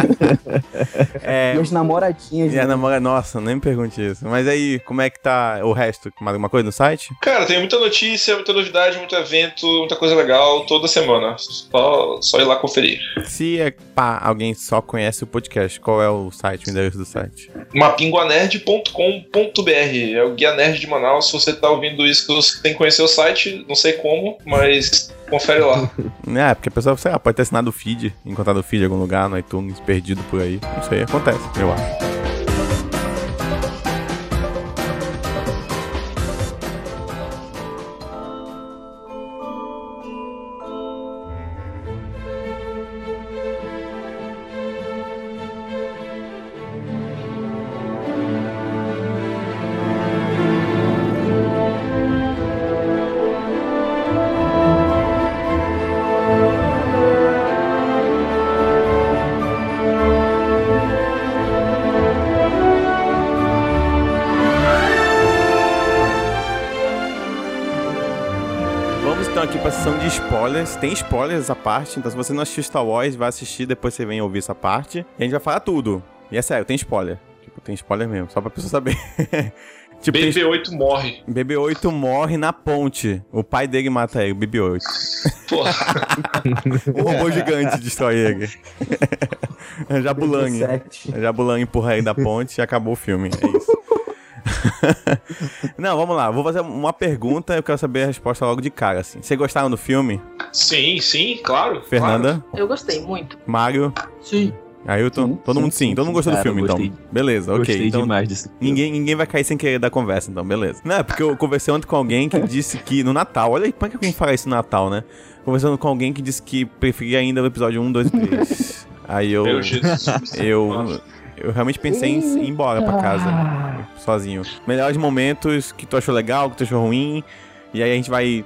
é. E as namoradinhas. E a né? namora, nossa, nem me pergunte isso. Mas aí, como é que tá o resto? Mais alguma coisa no site? Cara, tem muita notícia, muita novidade, muito evento, muita coisa legal toda semana. Só, só ir lá conferir. Se é pá, alguém só conhece o podcast, qual é o site, o endereço do site? mapinguanerd.com.br é o Guia Nerd de Manaus. Se você tá ouvindo isso, que você tem que conhecer o site, não sei como, mas confere lá. É, porque a pessoa, sei lá, pode ter assinado o feed, encontrado o feed em algum lugar, no iTunes, perdido por aí. Não sei, acontece, eu acho. Tem spoilers essa parte, então se você não assistiu Star Wars, vai assistir, depois você vem ouvir essa parte. E a gente vai falar tudo. E é sério, tem spoiler. Tipo, tem spoiler mesmo, só pra pessoa saber. Tipo, tem- BB-8 morre. BB-8 morre na ponte. O pai dele mata ele, BB-8. Porra. O robô gigante destrói ele. Jabulang. 17. Jabulang empurra ele da ponte e acabou o filme. É isso. Não, vamos lá. Vou fazer uma pergunta eu quero saber a resposta logo de cara, assim. Vocês gostaram do filme? sim, sim, claro. Fernanda? Eu gostei muito. Mário? Sim. Ailton? Sim, Todo sim, mundo sim. sim, Todo mundo gostou do Cara, filme, eu então. gostei. Beleza, ok. Gostei Então, demais desse Ninguém, ninguém vai cair sem querer dar conversa, então, beleza. Não, é porque eu conversei ontem com alguém que disse que no Natal, olha aí, como é que alguém fala isso no Natal, né? Conversando com alguém que disse que preferia ainda o episódio 1, 2 e 3. Aí eu. Meu Jesus. Eu. Eu realmente pensei em ir embora pra casa, sozinho. Melhores momentos que tu achou legal, que tu achou ruim. E aí a gente vai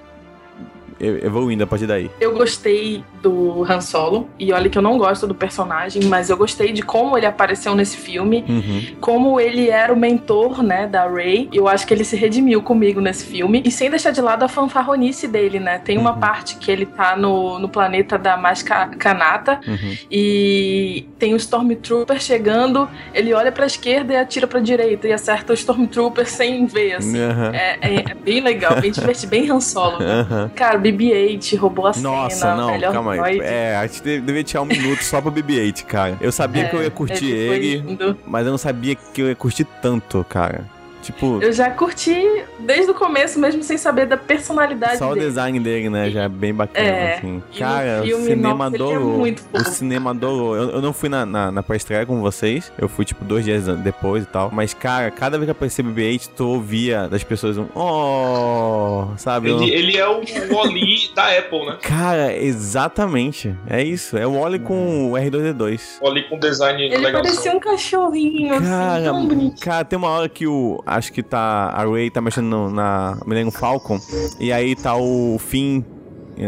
evoluindo a partir daí. Eu gostei do Han Solo. E olha que eu não gosto do personagem, mas eu gostei de como ele apareceu nesse filme. Uhum. Como ele era o mentor, né, da Rey. Eu acho que ele se redimiu comigo nesse filme. E sem deixar de lado a fanfarronice dele, né? Tem uma Uhum. parte que ele tá no, no planeta da Mascanata. Uhum. E tem o Stormtrooper chegando. Ele olha pra esquerda e atira pra direita. E acerta o Stormtrooper sem ver, assim. Aham. É, é- é bem legal, bem divertido, bem Han Solo. né? Aham. Cara, BB-8 roubou a Nossa, cena, não, melhor calma É, a gente deveria tirar um minuto só pro BB-8, cara. Eu sabia É, que eu ia curtir ele ele, mas eu não sabia que eu ia curtir tanto, cara. Tipo, Eu já curti desde o começo, mesmo sem saber da personalidade só o dele. design dele, né, já é bem bacana, É, assim. E Cara, o cinema ele é adorou. muito O cinema adorou. Eu, eu não fui na, na, na pré-estreia com vocês. Eu fui, tipo, dois dias depois e tal. Mas, cara, cada vez que aparecia BB-8, tu ouvia das pessoas um... Oh! Sabe? Ele, ele é o Wally da Apple, né? Cara, exatamente. É isso. É o Wally com o R2D2. Wally com design Ele legal. parecia um cachorrinho, assim, Cara, tão bonitinho. cara, tem uma hora que o. Acho que tá. A Ray tá mexendo no- na Millennium Falcon. E aí tá o Finn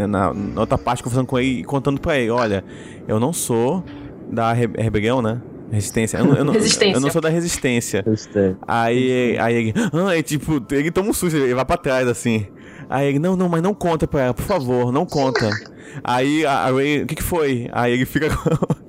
na, na outra parte conversando com ele e contando pra ele: olha, eu não sou da Re Rebelião, né? Resistência. Eu, não- eu não- Resistência. eu não sou da resistência. Gostei. Aí, aí ele, ah, é tipo, ele toma um susto, ele vai pra trás assim. Aí ele, não, não, mas não conta pra ela, por favor, não conta. Aí a, a Ray, o que que foi? Aí ele fica com...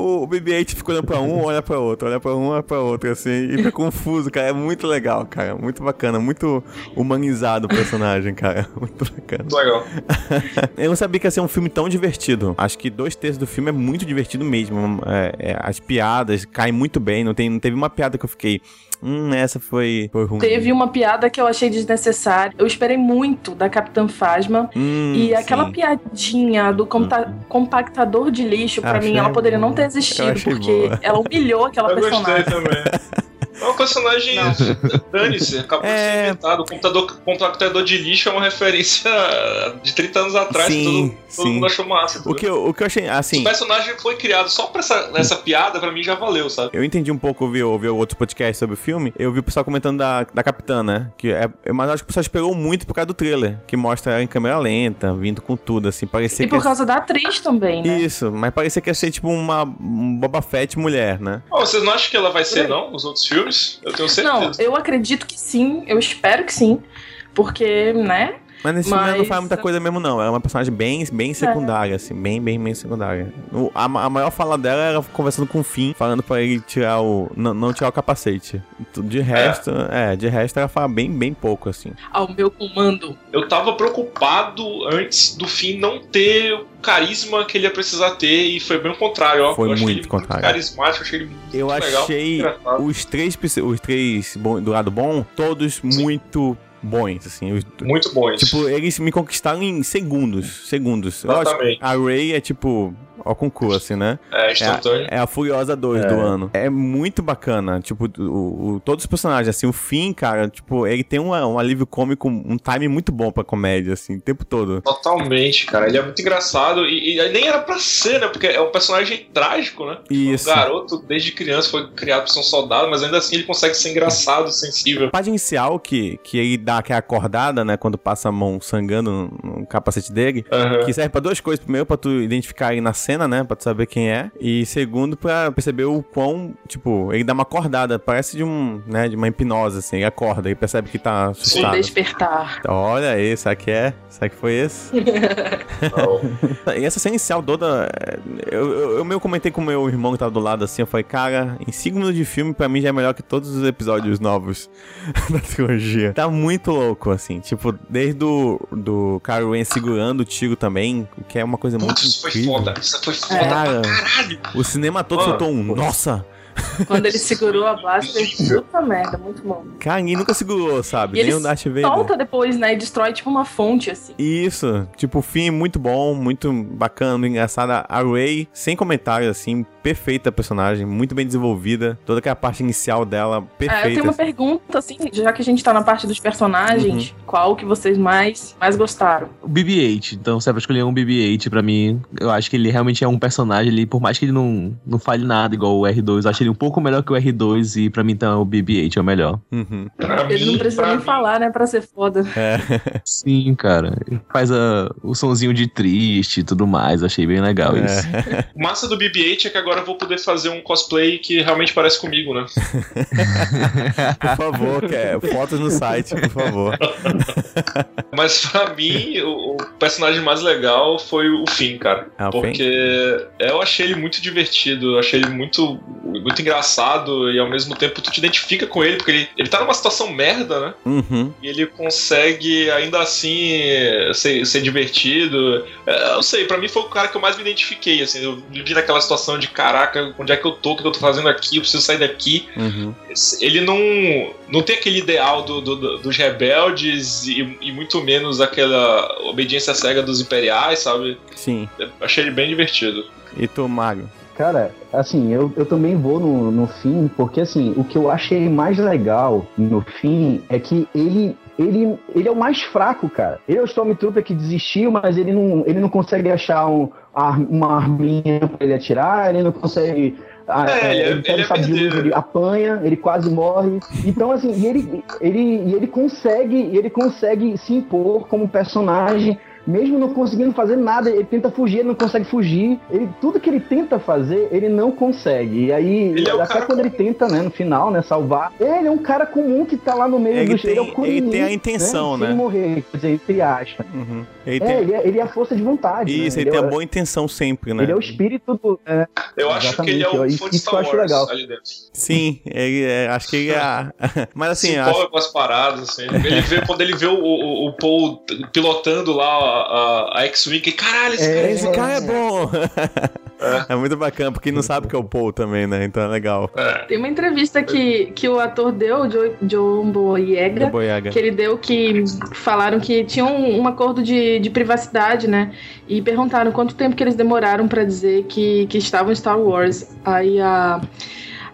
O BB-8 fica olhando pra um, olha pra outro, olha pra um, olha pra outro, assim, e fica confuso, cara. É muito legal, cara. Muito bacana, muito humanizado o personagem, cara. Muito bacana. Legal. Eu não sabia que ia ser um filme tão divertido. Acho que dois terços do filme é muito divertido mesmo. É, é, as piadas caem muito bem. Não, tem, não teve uma piada que eu fiquei. Hum, essa foi, foi ruim. Teve uma piada que eu achei desnecessária. Eu esperei muito da Capitã Phasma. Hum, E aquela sim. piadinha do compa- compactador de lixo, pra Achei mim, ela poderia não boa. ter Eu existido, porque boa. ela humilhou aquela Eu gostei personagem. também. É um personagem. Dane-se, acabou de É. ser inventado. O computador, computador de lixo é uma referência de 30 anos atrás. Sim, todo todo sim. mundo achou massa. O que, eu, o que eu achei, assim, o personagem foi criado só pra essa, essa piada, pra mim já valeu, sabe? eu entendi um pouco, ouvi, ouvi outros podcasts sobre o filme, eu vi o pessoal comentando da, da Capitã, né? Que é, mas eu acho que o pessoal esperou muito por causa do trailer, que mostra ela em câmera lenta, vindo com tudo, assim, parecia E que... por causa da atriz também, né? Isso, mas parecia que ia ser tipo uma um Boba Fett mulher, né? Ó, vocês não acham que ela vai ser, não, nos outros filmes? Eu tenho certeza. Não, eu acredito que sim, eu espero que sim. Porque, né? Mas nesse filme ela não Mas- faz muita coisa mesmo, não. Ela é uma personagem bem, bem secundária, assim, bem, bem, bem secundária. O- a, a maior fala dela era conversando com o Finn, falando pra ele tirar o. Não, não tirar o capacete. De resto, é. de resto ela fala bem, bem pouco, assim. Ao meu comando. Eu tava preocupado antes do fim não ter o carisma que ele ia precisar ter, e foi bem o contrário, ó. Foi eu muito contrário. muito carismático, achei ele muito Eu legal. achei os três, os três bom- do lado bom, todos muito bons, assim. Os- Muito bom isso. tipo, eles me conquistaram em segundos. Segundos. Lógico, Exatamente. a Ray é tipo. Ó, concurso, assim, né? É, instantâneo. É a Furiosa 2 do ano. É muito bacana. Tipo, o, o- todos os personagens, assim, o Finn, cara, tipo, ele tem uma- um alívio cômico, um time muito bom pra comédia, assim, o tempo todo. Totalmente, cara. Ele é muito engraçado e, e nem era pra ser, né? Porque é um personagem trágico, né? Isso. O garoto, desde criança, foi criado pra ser um soldado, mas ainda assim ele consegue ser engraçado, sensível. A parte inicial que, que ele dá aquela acordada, né, quando passa a mão sangando no, no capacete dele, Aham. que serve pra duas coisas. Primeiro, pra tu identificar ele na cena, né? Pra tu saber quem é. E segundo, pra perceber o quão, tipo, ele dá uma acordada. Parece de um, né? De uma hipnose, assim. Ele acorda e percebe que tá Um assustado. despertar. Olha aí, será que é? Será que foi esse? E essa cena inicial toda. é, Eu, eu, eu meio comentei com o meu irmão que tava do lado assim. Eu falei, cara, em 5 minutos de filme, pra mim já é melhor que todos os episódios novos da trilogia. Tá muito louco, assim. Tipo, desde o do Kylo Ren segurando o tiro também, que é uma coisa muito isso foi incrível. foda. Isso foi foda Cara, pra caralho. o cinema todo Mano, soltou um. Nossa! Quando ele segurou a blaster, puta merda, muito bom. Cara, ninguém nunca segurou, sabe? E Nem o Darth Vader. Solta depois, né? E destrói tipo uma fonte, assim. Isso, tipo, o fim muito bom, muito bacana, engraçado. A Ray, sem comentários, assim, perfeita personagem, muito bem desenvolvida. Toda aquela parte inicial dela, É, eu perfeita. tenho uma pergunta, assim, já que a gente tá na parte dos personagens, Uhum. qual que vocês mais, mais gostaram? O BB-8, então se é pra escolher um BB-8 pra mim, eu acho que ele realmente é um personagem ali, por mais que ele não, não fale nada igual o R2, eu acho ele um pouco melhor que o R2 e pra mim então o BB-8 é o melhor. Uhum. Ele mim, não precisa nem mim, falar, né, pra ser foda. É. Sim, cara. Ele faz a, o sonzinho de triste e tudo mais, achei bem legal isso. O massa do BB-8 é que agora eu vou poder fazer um cosplay que realmente parece comigo, né? Por favor, quer fotos no site, por favor. Mas pra mim, o, o personagem mais legal foi o Finn, cara. Ah, o Finn? porque eu achei ele muito divertido, eu achei ele muito, muito engraçado e ao mesmo tempo tu te identifica com ele, porque ele, ele tá numa situação merda, né? Uhum. E ele consegue ainda assim ser, ser divertido. É, Eu não sei, pra mim foi o cara que eu mais me identifiquei, assim. Eu vivi naquela situação de caraca, onde é que eu tô, o que eu tô fazendo aqui, eu preciso sair daqui. Uhum. Ele não, não tem aquele ideal do, do- do- dos rebeldes e, e muito menos aquela obediência cega dos imperiais, sabe? Sim. Eu achei ele bem divertido. E tu, Mago? Cara, assim, eu, eu também vou no, no fim, porque assim, o que eu achei mais legal no fim é que ele. Ele, ele é o mais fraco, cara. Ele é o Stormtrooper que desistiu, mas ele não, ele não consegue achar um, uma arminha pra ele atirar, ele não consegue. É, é, ele é- ele ele é ele apanha, ele quase morre. Então, assim, e ele, ele, ele consegue, ele consegue se impor como personagem mesmo não conseguindo fazer nada, ele tenta fugir, ele não consegue fugir. Ele, tudo que ele tenta fazer, ele não consegue. E aí, Ele é até quando ele tenta, né, no final, né, salvar, ele é um cara comum que tá lá no meio Ele do tem- é o Kuririn, ele tem a intenção, né? Sem morrer, quer dizer, entre aspas. Uhum. Ele É, tem... ele é, ele é a força de vontade. Isso, né? ele tem é, a boa intenção sempre, né? ele é o espírito do. é, Eu acho que ele é o fã de isso Star eu acho Wars legal. ali dentro. Sim, ele é, acho que ele é. Mas assim, se acho. com as paradas, assim. Ele vê, quando ele vê o, o, o Paul pilotando lá a, a, a X-Wing, e caralho, esse É, cara Esse cara é bom! É. É muito bacana, porque não sabe que é o Paul também, né? Então é legal. é. Tem uma entrevista que, que o ator deu, o Jo- John Boyega, Do Boyaga. que ele deu que falaram que tinham um, um acordo de, de privacidade, né? E perguntaram quanto tempo que eles demoraram pra dizer que, que estavam em Star Wars. Aí a,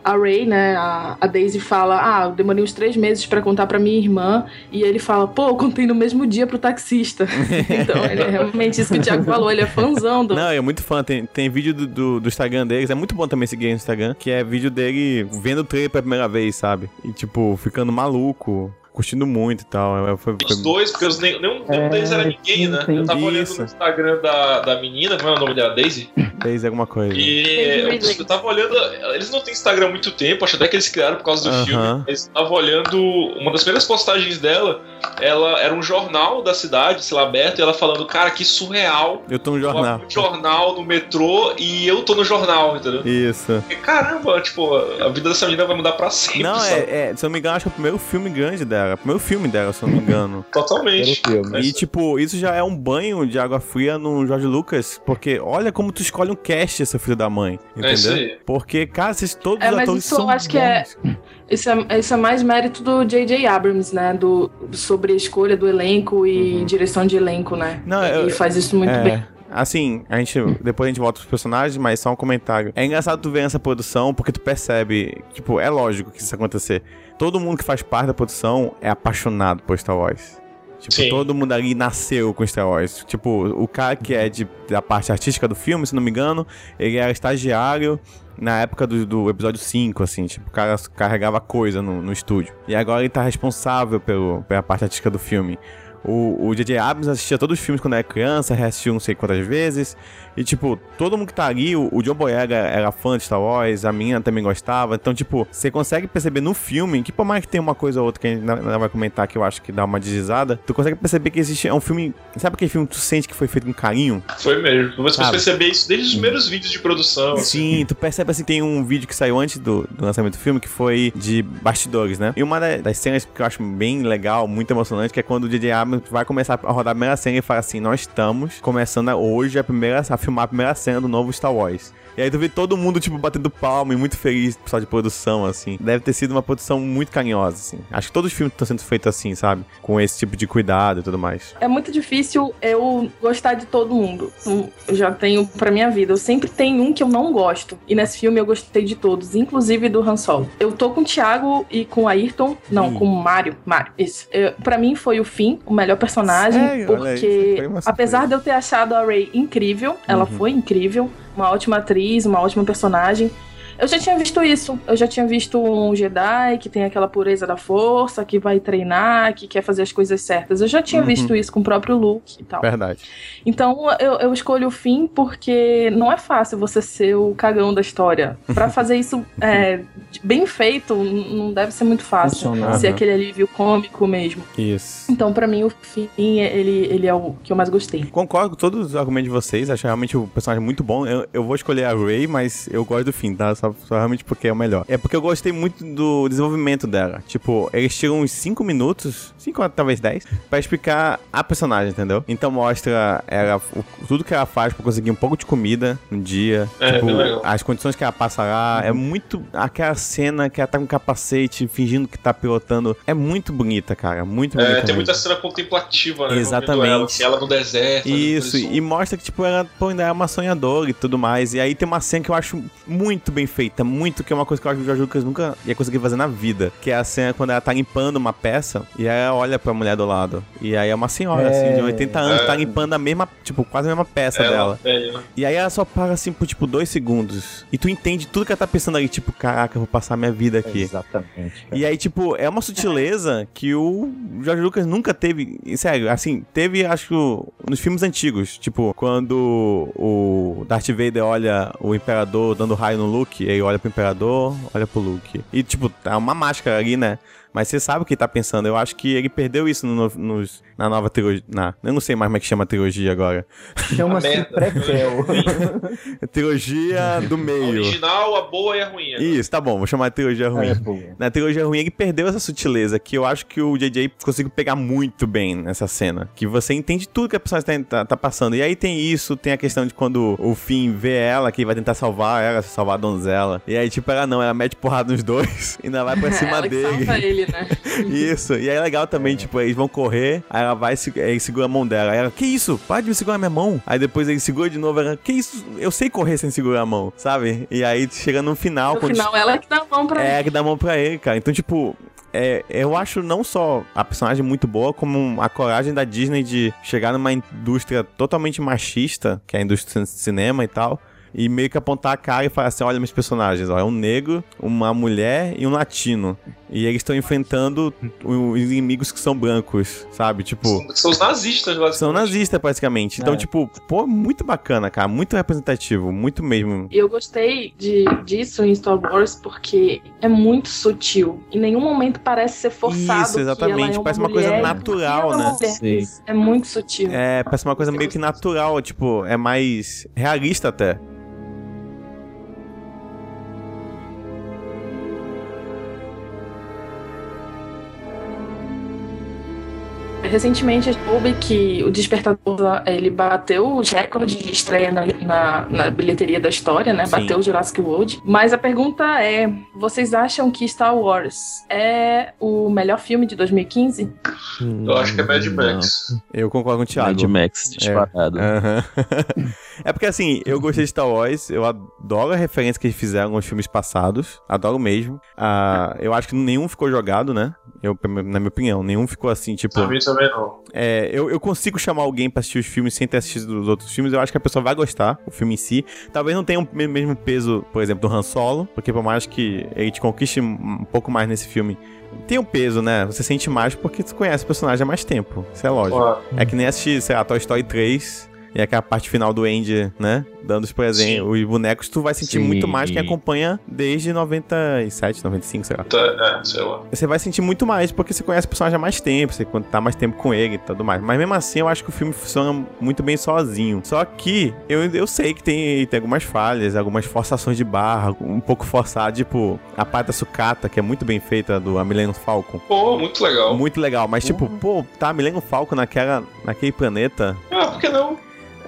a Ray, né, a, a Daisy fala: Ah, eu demorei uns três meses pra contar pra minha irmã. E ele fala: Pô, eu contei no mesmo dia pro taxista. então, ele é realmente isso que o Thiago falou, ele é fãzão do. Não, é muito fã. Tem, tem vídeo do, do, do Instagram deles. É muito bom também seguir no Instagram. Que é vídeo dele vendo o trailer pela primeira vez, sabe? E, tipo, ficando maluco. Curtindo muito e tal. É, Foi, Os foi- dois, porque os, nenhum, nenhum É, deles era ninguém, sim, né? sim. Eu tava olhando Isso. no Instagram da, da menina, como é o nome dela? Daisy? fez alguma coisa. E Daisy eu, eu tava olhando. Eles não têm Instagram há muito tempo, acho até que eles criaram por causa do Aham. filme. Mas eu tava olhando. Uma das primeiras postagens dela, ela era um jornal da cidade, sei lá, aberto, e ela falando, cara, que surreal. Eu tô no jornal. um jornal no metrô e eu tô no jornal, entendeu? Isso. E, caramba, tipo, a vida dessa menina vai mudar pra sempre. Não, sabe? é, é, se eu não me engano, acho que é o primeiro filme grande dela. O primeiro filme dela, se eu não me engano. Totalmente. E, tipo, isso já é um banho de água fria no Jorge Lucas, porque olha como tu escolhe um cast, seu filho da mãe. É isso Entendeu? aí. Porque, cara, vocês todos É, os mas atores isso eu são acho que é- bons. Isso é, isso é mais mérito do J.J. Abrams, né? Do, sobre a escolha do elenco e direção de elenco, né? Não, e eu- faz isso muito é, bem. Assim, a gente. Depois a gente volta pros personagens, mas só um comentário. É engraçado tu ver essa produção porque tu percebe. Tipo, é lógico que isso acontecer. Todo mundo que faz parte da produção é apaixonado por Star Wars. Tipo, Sim. todo mundo ali nasceu com Star Wars. Tipo, o cara que é de, da parte artística do filme, se não me engano, ele era estagiário na época do, do episódio 5, assim, tipo, o cara carregava coisa no, no estúdio. E agora ele tá responsável pelo, pela parte artística do filme. o J.J. Abrams assistia todos os filmes quando era criança, reassistiu não sei quantas vezes. E, tipo, todo mundo que tá ali, o, o John Boyega era fã de Star Wars, a minha também gostava. Então, tipo, você consegue perceber no filme, que por mais que tenha uma coisa ou outra que a gente não vai comentar que eu acho que dá uma deslizada, tu consegue perceber que existe. É um filme. Sabe aquele filme que tu sente que foi feito com carinho? Foi mesmo. Você Sabe? perceber isso desde os primeiros vídeos de produção. assim. Sim, tu percebe assim, tem um vídeo que saiu antes do, do lançamento do filme, que foi de bastidores, né? E uma da- das cenas que eu acho bem legal, muito emocionante, que é quando o DJ Abrams vai começar a rodar a primeira cena e fala assim, nós estamos começando hoje a, primeira, a filmar a primeira cena do novo Star Wars. E aí tu vê todo mundo, tipo, batendo palma e muito feliz, pessoal de produção, assim. Deve ter sido uma produção muito carinhosa, assim. Acho que todos os filmes estão sendo feitos assim, sabe? Com esse tipo de cuidado e tudo mais. É muito difícil eu gostar de todo mundo. Hum, Eu já tenho pra minha vida. Eu sempre tenho um que eu não gosto. E nesse filme eu gostei de todos, inclusive do Han Solo. Eu tô com o Thiago e com o Ayrton. Não, com o Mário. Mário, isso. Eu, pra mim foi o fim, o melhor personagem. Sério? Aí, porque, surpresa. apesar de eu ter achado a Rey incrível, ela Uhum. foi incrível. Uma ótima atriz, uma ótima personagem. Eu já tinha visto isso. Eu já tinha visto um Jedi que tem aquela pureza da força, que vai treinar, que quer fazer as coisas certas. Eu já tinha Uhum. visto isso com o próprio Luke e tal. Verdade. Então eu, eu escolho o fim porque não é fácil você ser o cagão da história. Pra fazer isso é, bem feito, não deve ser muito fácil. Funcionar. Ser Aham. aquele alívio cômico mesmo. Isso. Então, pra mim, o fim, ele, ele é o que eu mais gostei. Concordo com todos os argumentos de vocês, acho realmente o personagem muito bom. Eu, eu vou escolher a Ray, mas eu gosto do fim, tá? Só, só realmente porque é o melhor. É porque eu gostei muito do desenvolvimento dela. Tipo, eles tiram uns 5 minutos, 5 talvez 10, pra explicar a personagem, entendeu? Então mostra ela, o- tudo que ela faz pra conseguir um pouco de comida no dia. É, tipo, bem legal. as condições que ela passa lá. É muito. Aquela cena que ela tá com capacete, fingindo que tá pilotando. É muito bonita, cara. Muito bonita. É, tem mesmo. muita cena contemplativa, né? Exatamente. Ela, assim, ela no deserto. fazendo Isso, som. e mostra que, tipo, ela pô, ainda é uma sonhadora e tudo mais. E aí tem uma cena que eu acho muito bem feita, muito, que é uma coisa que eu acho que o Jorge Lucas nunca ia conseguir fazer na vida. Que é a cena quando ela tá limpando uma peça e aí ela olha pra mulher do lado. E aí é uma senhora, É. assim, de 80 anos, É. tá limpando a mesma, tipo, quase a mesma peça Ela, dela. né? E aí ela só para, assim, por, tipo, dois segundos. E tu entende tudo que ela tá pensando ali, tipo, caraca, eu vou passar minha vida aqui. Exatamente. E aí, tipo, é uma sutileza que o George Lucas nunca teve. Sério, assim, teve, acho que nos filmes antigos. Tipo, quando o Darth Vader olha o Imperador dando raio no Luke, ele olha pro Imperador, olha pro Luke. E, tipo, tá uma máscara ali, né? Mas você sabe o que ele tá pensando. Eu acho que ele perdeu isso no- nos- na nova trilogia. Na, eu não sei mais como é que chama a trilogia agora. Chama-se prequel. trilogia do A meio. original, a boa e a ruim. né? Isso, tá bom, vou chamar de trilogia ruim. É. Na trilogia ruim, ele perdeu essa sutileza que eu acho que o JJ conseguiu pegar muito bem nessa cena. Que você entende tudo que a personagem tá, tá- tá passando. E aí tem isso, tem a questão de quando o Finn vê ela, que vai tentar salvar ela, salvar a donzela. E aí, tipo, ela não, ela mete porrada nos dois e ainda vai pra cima Ela que dele. salva ele, né? Isso, e aí é legal também, tipo, eles vão correr, aí ela vai, se- ele segura a mão dela. Ela, que isso? Para de me segurar minha mão. Aí depois ele segura de novo, ela, que isso? Eu sei correr sem segurar a mão, sabe? E aí chega no final, No final, ela que dá a mão pra é, ele. que dá a mão pra ele, cara. Então, tipo, é, eu acho não só a personagem muito boa, como a coragem da Disney de chegar numa indústria totalmente machista, que é a indústria do cinema e tal. E meio que apontar a cara e falar assim: olha meus personagens, ó, é um negro, uma mulher e um latino. E eles estão enfrentando os inimigos que são brancos, sabe? Tipo. São, são os nazistas, basicamente. São nazistas, praticamente. Então, É. tipo, pô, muito bacana, cara. Muito representativo, muito mesmo. E eu gostei de, disso em Star Wars porque é muito sutil. Em nenhum momento parece ser forçado. Isso, que ela exatamente. é uma Parece uma coisa natural, é né? uma. É muito sutil. É, parece uma coisa meio que natural, tipo, é mais realista até. Recentemente eu soube que o Despertador ele bateu os recordes de estreia na, na, na bilheteria da história, né? Sim. Bateu o Jurassic World. Mas a pergunta é: vocês acham que Star Wars é o melhor filme de 2015? Eu acho que é Mad Não. Max. Eu concordo com o Thiago. Mad Max disparado. Aham. é porque assim, eu gostei de Star Wars, eu adoro a referência que eles fizeram nos filmes passados, adoro mesmo. Ah, eu acho que nenhum ficou jogado, né? Eu, na minha opinião, nenhum ficou assim, tipo. Também. Também não. É, eu, eu consigo chamar alguém pra assistir os filmes sem ter assistido os outros filmes. Eu acho que a pessoa vai gostar, o filme em si. Talvez não tenha o me- mesmo peso, por exemplo, do Han Solo, porque por mais que ele te conquiste um pouco mais nesse filme, tem um peso, né? Você sente mais porque tu conhece o personagem há mais tempo. Isso é lógico. É que nem assistir, sei lá, Toy Story 3 e aquela parte final do Andy, né? Dando os presentes, os bonecos, tu vai sentir Sim. muito mais quem acompanha desde 97, 95, sei lá. tá, é, sei lá. Você vai sentir muito mais porque você conhece o personagem há mais tempo, você tá mais tempo com ele e tudo mais. Mas mesmo assim, eu acho que o filme funciona muito bem sozinho. Só que eu, eu sei que tem, tem algumas falhas, algumas forçações de barra, um pouco forçado, tipo a parte da sucata, que é muito bem feita do a Millennium Falcon. Pô, muito legal. Muito legal, mas tipo, pô, tá, Millennium Falcon naquela, naquele planeta. Ah, por que não?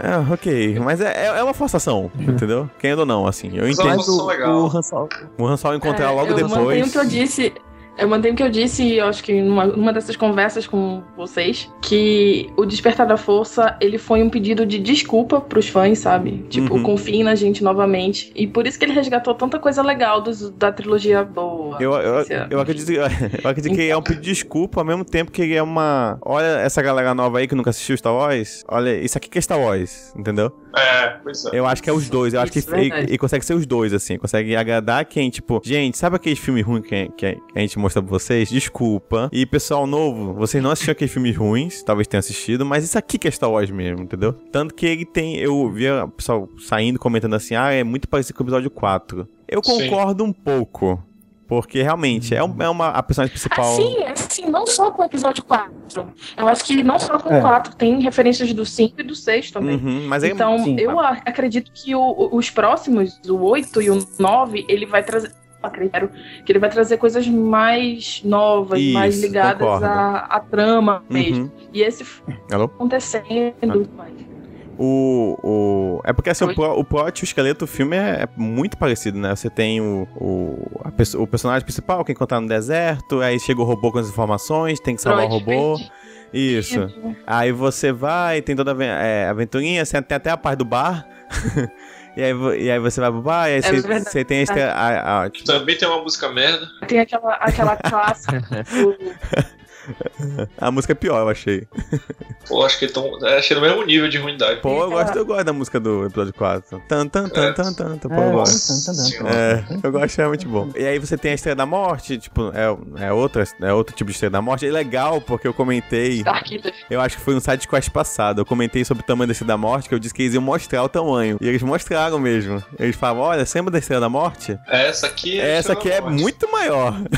É, ok, mas é, é é uma forçação, entendeu? Querendo ou não, assim. Eu é entendo o Han Solo. o Han Solo encontrar É, logo eu mantenho depois. o que eu disse. Eu mantenho o que eu disse, eu acho que numa, numa dessas conversas com vocês, que o Despertar da Força, ele foi um pedido de desculpa pros fãs, sabe? Tipo, Uhum. confiem na gente novamente. E por isso que ele resgatou tanta coisa legal dos- da trilogia boa. Eu, eu, é- eu acredito, eu acredito que é um pedido de desculpa, ao mesmo tempo que é uma. Olha essa galera nova aí que nunca assistiu Star Wars. Olha, isso aqui que é Star Wars, entendeu? É, pois é. Eu acho que é os dois. Eu acho que Isso, ele, verdade. ele consegue ser os dois, assim. Consegue agradar quem, tipo, gente, sabe aquele filme ruim que, que, que a gente mostra pra vocês? Desculpa. E pessoal novo, vocês não assistiram aqueles filmes ruins, talvez tenham assistido, mas isso aqui que é Star Wars mesmo, entendeu? Tanto que ele tem. Eu via o pessoal saindo comentando assim, ah, é muito parecido com o episódio 4. Eu Sim. concordo um pouco. Porque realmente é, um- é uma a personagem principal. Assim, assim, não só com o episódio 4. Eu acho que não só com É. o 4, tem referências do 5 e do 6 também. Uhum, mas aí Então, sim. eu a- acredito que o- os próximos, o 8 e o 9, ele vai trazer. Acredito que ele vai trazer coisas mais novas, Isso, mais ligadas à, à trama mesmo. Uhum. E esse Alô? acontecendo. mas- O, o... É porque assim, o, pro, o plot e o esqueleto do filme é, é muito parecido, né? Você tem o, o, o personagem principal que encontrar no deserto, aí chega o robô com as informações, tem que salvar o robô. verde. Isso. Aí você vai, tem toda a é, aventurinha, você tem até a parte do bar. e, aí, e aí você vai pro bar, e aí É você, verdade. você tem a, a- a- tipo, Também tem uma música merda. Tem aquela, aquela clássica do, a música é pior, eu achei. Pô, acho que estão. Achei no mesmo nível de ruindade. Pô, eu gosto, eu gosto da música do episódio 4. Tan, tan, tan, É. tan, tan, tan, pô, É, eu gosto. É, eu gosto, é muito bom. E aí você tem a Estrela da Morte, tipo, é, é, outra, é outro tipo de Estrela da Morte. É legal, porque eu comentei, eu acho que foi no site quest passado, eu comentei sobre o tamanho da Estrela da Morte, que eu disse que eles iam mostrar o tamanho. E eles mostraram mesmo. Eles falavam, olha, você lembra da Estrela da Morte? Essa aqui é. Essa aqui é muito maior.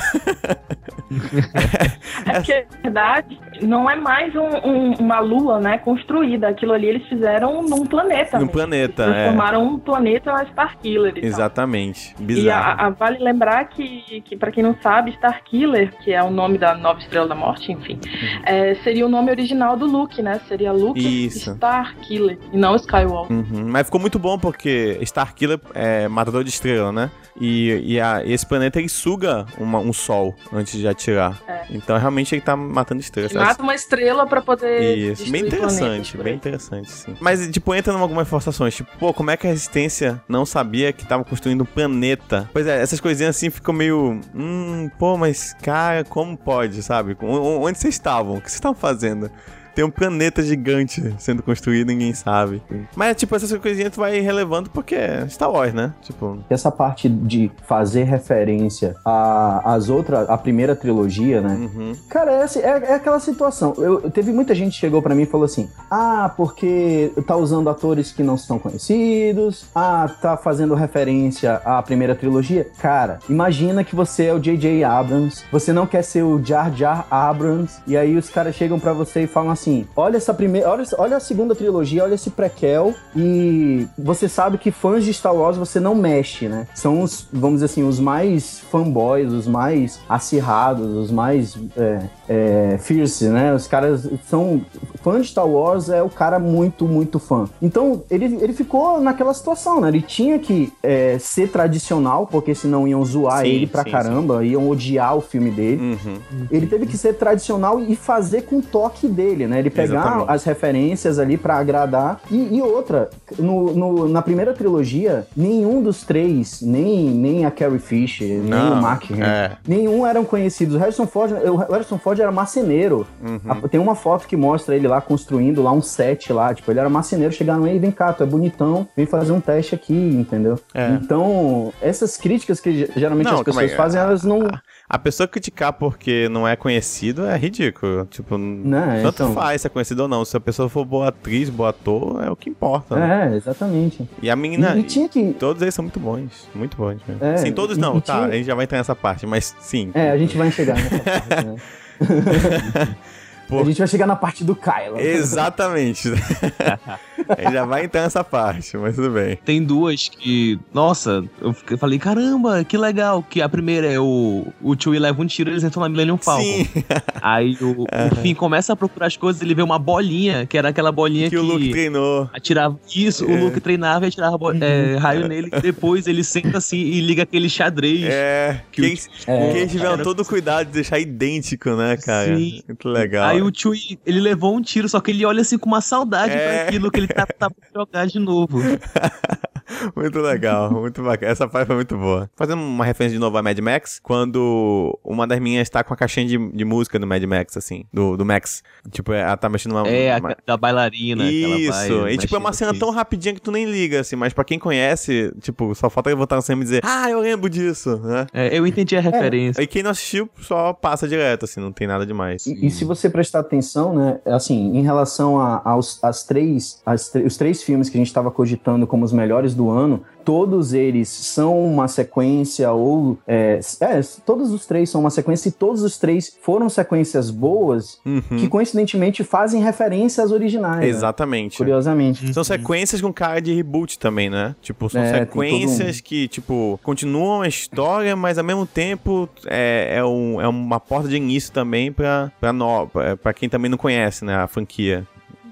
É porque, na verdade, não é mais um- um- uma lua, né, construída. Aquilo ali eles fizeram num planeta. No mesmo. planeta, Eles é. transformaram um planeta na Starkiller. e tal. Exatamente. E Bizarro. a, a- vale lembrar que, que para quem não sabe, Starkiller, que é o nome da nova estrela da morte, enfim, é, seria o nome original do Luke, né? Seria Luke Isso. Starkiller, e não Skywalker. Uhum, Mas ficou muito bom porque Starkiller é matador de estrela, né? E, e a- esse planeta ele suga uma- um sol antes de atirar. É. Então realmente tá matando estrelas. Mata uma estrela pra poder. Isso, bem interessante, bem interessante, sim. Mas, tipo, entra em algumas forçações. Tipo, pô, como é que a Resistência não sabia que tava construindo um planeta? Pois é, essas coisinhas assim ficam meio. Hum, pô, mas, cara, como pode, sabe? Onde vocês estavam? O que vocês estavam fazendo? Tem um planeta gigante sendo construído e ninguém sabe. Mas, tipo, essas coisinhas tu vai relevando porque é Star Wars, né? Tipo. Essa parte de fazer referência a- às outras, a primeira trilogia, né? Uhum. Cara, é, assim, é- é aquela situação. Eu, teve muita gente que chegou pra mim e falou assim: ah, porque tá usando atores que não são conhecidos, ah, tá fazendo referência à primeira trilogia. Cara, imagina que você é o J.J. Abrams, você não quer ser o Jar Jar Abrams, e aí os caras chegam pra você e falam assim: olha essa primeira, olha, olha a segunda trilogia, olha esse prequel, e você sabe que fãs de Star Wars você não mexe, né? São os, vamos dizer assim, os mais fanboys, os mais acirrados, os mais é, é, fierce, né? Os caras são fã de Star Wars é o cara muito, muito fã. Então, ele, ele ficou naquela situação, né? Ele tinha que é, ser tradicional, porque senão iam zoar Sim, ele pra sim, caramba, iam odiar o filme dele. Uhum. Ele teve que ser tradicional e fazer com o toque dele, né? Ele pegar Exatamente. as referências ali pra agradar. E, e outra, no, no- na primeira trilogia, nenhum dos três, nem, nem a Carrie Fisher, nem o Mark Hamill, é. nenhum eram conhecidos. O Harrison Ford, o Harrison Ford era marceneiro. Uhum. A- Tem uma foto que mostra ele lá construindo lá um set lá. Tipo, ele era marceneiro, chegaram aí, vem cá, tu é bonitão, vem fazer um teste aqui, entendeu? É. Então, essas críticas que ge- geralmente Não, as pessoas fazem, elas não. A pessoa criticar porque não é conhecido é ridículo. Tipo, Né, tanto então. faz se é conhecido ou não. Se a pessoa for boa atriz, boa ator, é o que importa. né? É, exatamente. E a menina. E, e que. Todos eles são muito bons. Muito bons mesmo. É, sim, todos e- não, e tá. tinha- A gente já vai entrar nessa parte, mas sim. É, a gente vai chegar nessa parte, né? Pô. A gente vai chegar na parte do Kylo. Exatamente. a gente já vai entrar nessa parte, mas tudo bem. Tem duas que, nossa, eu fiquei- falei, caramba, que legal. Que a primeira é o, o Chewie leva um tiro, eles entram na Millennium Falcon. Sim, Aí o, o Finn começa a procurar as coisas, ele vê uma bolinha, que era aquela bolinha que que, o Luke treinou. atirava. Isso, É. o Luke treinava e atirava é, raio nele. Depois ele senta assim e liga aquele xadrez. É, Que que, o- eles, É. que eles tiveram Era- todo o cuidado de deixar idêntico, né, cara? Sim. Muito legal. Aí o Chewie, ele levou um tiro, só que ele olha assim com uma saudade É. pra aquilo que ele tá, tá pra jogar de novo. Muito legal, muito bacana. Essa parte foi muito boa. Fazendo uma referência de novo a Mad Max, quando uma das minhas tá com a caixinha de, de música do Mad Max, assim, do, do Max. Tipo, ela tá mexendo uma. É, a, uma... da bailarina. ela vai Isso, e tipo, é uma cena assim. tão rapidinha que tu nem liga, assim, mas pra quem conhece, tipo, só falta botar no cinema e dizer, ah, eu lembro disso, né? É, eu entendi a referência. E quem não assistiu só passa direto, assim, não tem nada demais. E, e se você prestar atenção, né, assim, em relação a- aos as três, as tr- os três filmes que a gente estava cogitando como os melhores do ano, todos eles são uma sequência ou é, é, todos os três são uma sequência e todos os três foram sequências boas Uhum. que coincidentemente fazem referência às originais. né? Exatamente. Curiosamente. São sequências com cara de reboot também, né? Tipo, são É, sequências todo que, tipo, continuam a história, mas ao mesmo tempo é, é, um- é uma porta de início também pra, pra, no, pra, pra quem também não conhece, né? A franquia.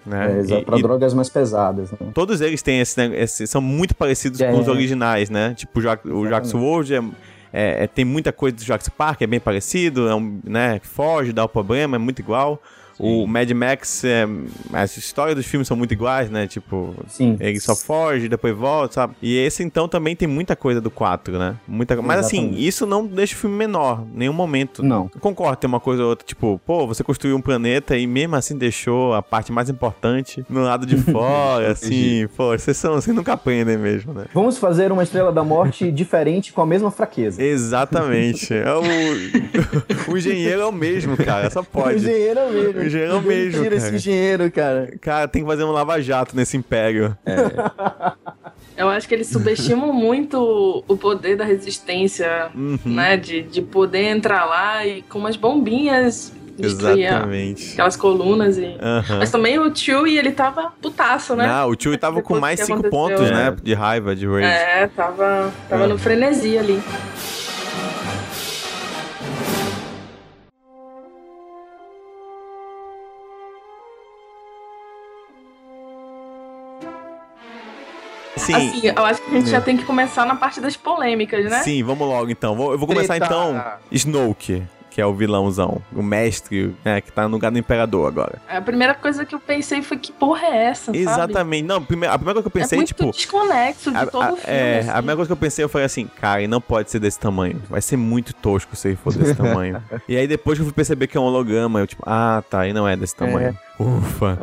Né? É, e drogas mais pesadas. Né? todos eles têm esse, esse- são muito parecidos É. com os originais, né? Tipo, o Jack- o World é, é- é- tem muita coisa do Jax Park, é bem parecido, é um, né? Foge, dá o problema, é muito igual. O Mad Max, é, as histórias dos filmes são muito iguais, né? Tipo, Sim. ele só foge, depois volta, sabe? E esse então também tem muita coisa do 4, né? Muita... Mas assim, Exatamente. isso não deixa o filme menor, em nenhum momento. Não. Eu concordo, tem uma coisa ou outra, tipo, pô, você construiu um planeta e mesmo assim deixou a parte mais importante no lado de fora, assim, pô, vocês, são, vocês nunca aprendem mesmo, né? Vamos fazer uma Estrela da Morte diferente com a mesma fraqueza. Exatamente. É o... o engenheiro é o mesmo, cara, só O pode. engenheiro é o mesmo. Engenheiro é mesmo, Tira cara. esse engenheiro, cara. Cara, tem que fazer um lava-jato nesse império. Eu acho que eles subestimam muito o poder da resistência, Uhum. né? De, de poder entrar lá e com umas bombinhas Exatamente. aquelas colunas e. Aham. Mas também o Chewie, ele tava putaço, né? Não, o Chewie tava com mais 5 aconteceu. pontos, né? É. De raiva, de rage. É, tava, tava É. no frenesi ali. Sim, Assim, eu acho que a gente já tem que começar na parte das polêmicas, né? sim, vamos logo então. Vou- Eu vou começar Treta. então. Snoke, que é o vilãozão. O mestre, né? Que tá no lugar do imperador agora. A primeira coisa que eu pensei foi que porra é essa, sabe? Exatamente. Não, prime- a primeira coisa que eu é pensei, muito tipo. desconexo de A, todo a- o filme. é, assim. a primeira coisa que eu pensei, eu falei assim, cara, ele não pode ser desse tamanho. Vai ser muito tosco se ele for desse tamanho. E aí depois que eu fui perceber que é um holograma, eu tipo, ah, tá, ele não é desse tamanho. Ufa.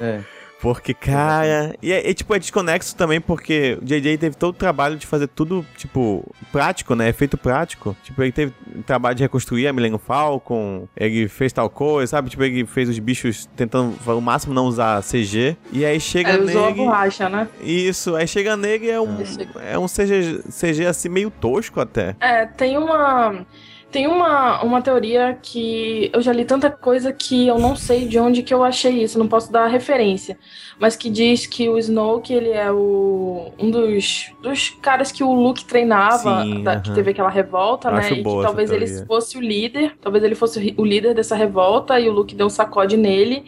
É. Porque, cara. E, é, é, tipo, é desconexo também porque o JJ teve todo o trabalho de fazer tudo, tipo, prático, né? Efeito prático. Tipo, ele teve o trabalho de reconstruir a Millennium Falcon, ele fez tal coisa, sabe? Tipo, ele fez os bichos tentando o máximo não usar CG. E aí chega Aí usou a nele. borracha, né? Isso, aí chega nele e é um, é um CG, CG assim meio tosco até. É, tem uma. Tem uma, uma teoria que eu já li tanta coisa que eu não sei de onde que eu achei isso, não posso dar referência, mas que diz que o Snoke ele é o, um dos, dos caras que o Luke treinava, Sim, da- aham. que teve aquela revolta, Eu né? E que talvez ele fosse o líder, talvez ele fosse o líder dessa revolta e o Luke deu um sacode nele.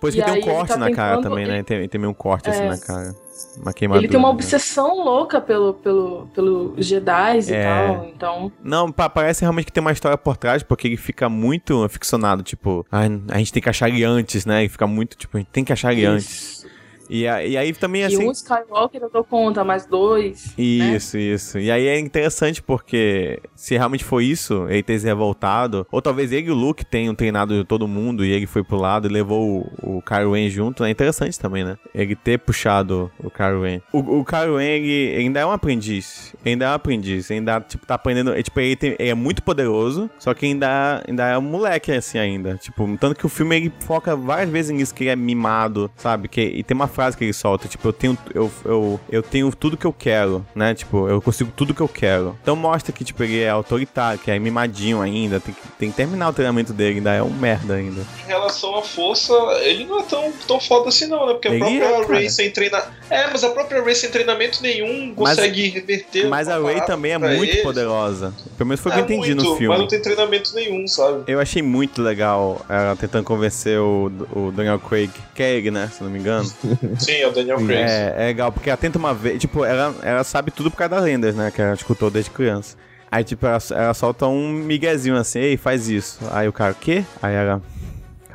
Pois E que tem um ele corte tá na cara tentando- também, né? Tem, tem meio um corte assim É. na cara. Uma queimadura. ele tem uma né? obsessão louca pelo, pelo, pelos Jedi e É. tal, então Não, pa- parece realmente que tem uma história por trás, porque ele fica muito aficionado, tipo, "Ai, a gente tem que achar ele antes, né? E fica muito, tipo, a gente tem que achar ele antes. E, a- e aí também, E assim. um Skywalker eu dou conta, mais dois. né? Isso, isso. E aí é interessante porque se realmente foi isso, ele ter se revoltado, ou talvez ele e o Luke tenham treinado todo mundo e ele foi pro lado e levou o, o Kylo Ren junto, é interessante também, né? Ele ter puxado o Kylo Ren. O, o Kylo Ren, ele, ainda é um aprendiz. Ainda é um aprendiz. Ainda, tipo, tá aprendendo. é, Tipo, ele, tem- ele é muito poderoso, só que ainda, ainda é um moleque, assim, ainda. Tipo, tanto que o filme, ele foca várias vezes nisso, que ele é mimado, sabe? Que, e tem uma frase que ele solta, tipo, eu tenho, eu, eu, eu tenho tudo que eu quero, né? Tipo, eu consigo tudo que eu quero. Então mostra que, tipo, ele é autoritário, que é mimadinho ainda, tem que, tem que terminar o treinamento dele, ainda é um merda ainda. Em relação à força, ele não é tão, tão foda assim, não, né? Porque a Ele própria é. Ray sem treinar. É, mas a própria Ray sem treinamento nenhum Mas- consegue reverter. Mas a Ray também é muito eles. poderosa. Pelo menos foi o que É eu entendi muito, no Mas filme. não tem treinamento nenhum, sabe? Eu achei muito legal ela tentando convencer o, o Daniel Craig, que é ele, né? Se não me engano. Sim, é o Daniel Craig. É, é legal, porque ela tenta uma vez. Tipo, ela, ela sabe tudo por causa das lendas, né? Que ela escutou desde criança. Aí, tipo, ela, ela solta um miguezinho assim, ei, faz isso. Aí o cara, o quê? Aí ela.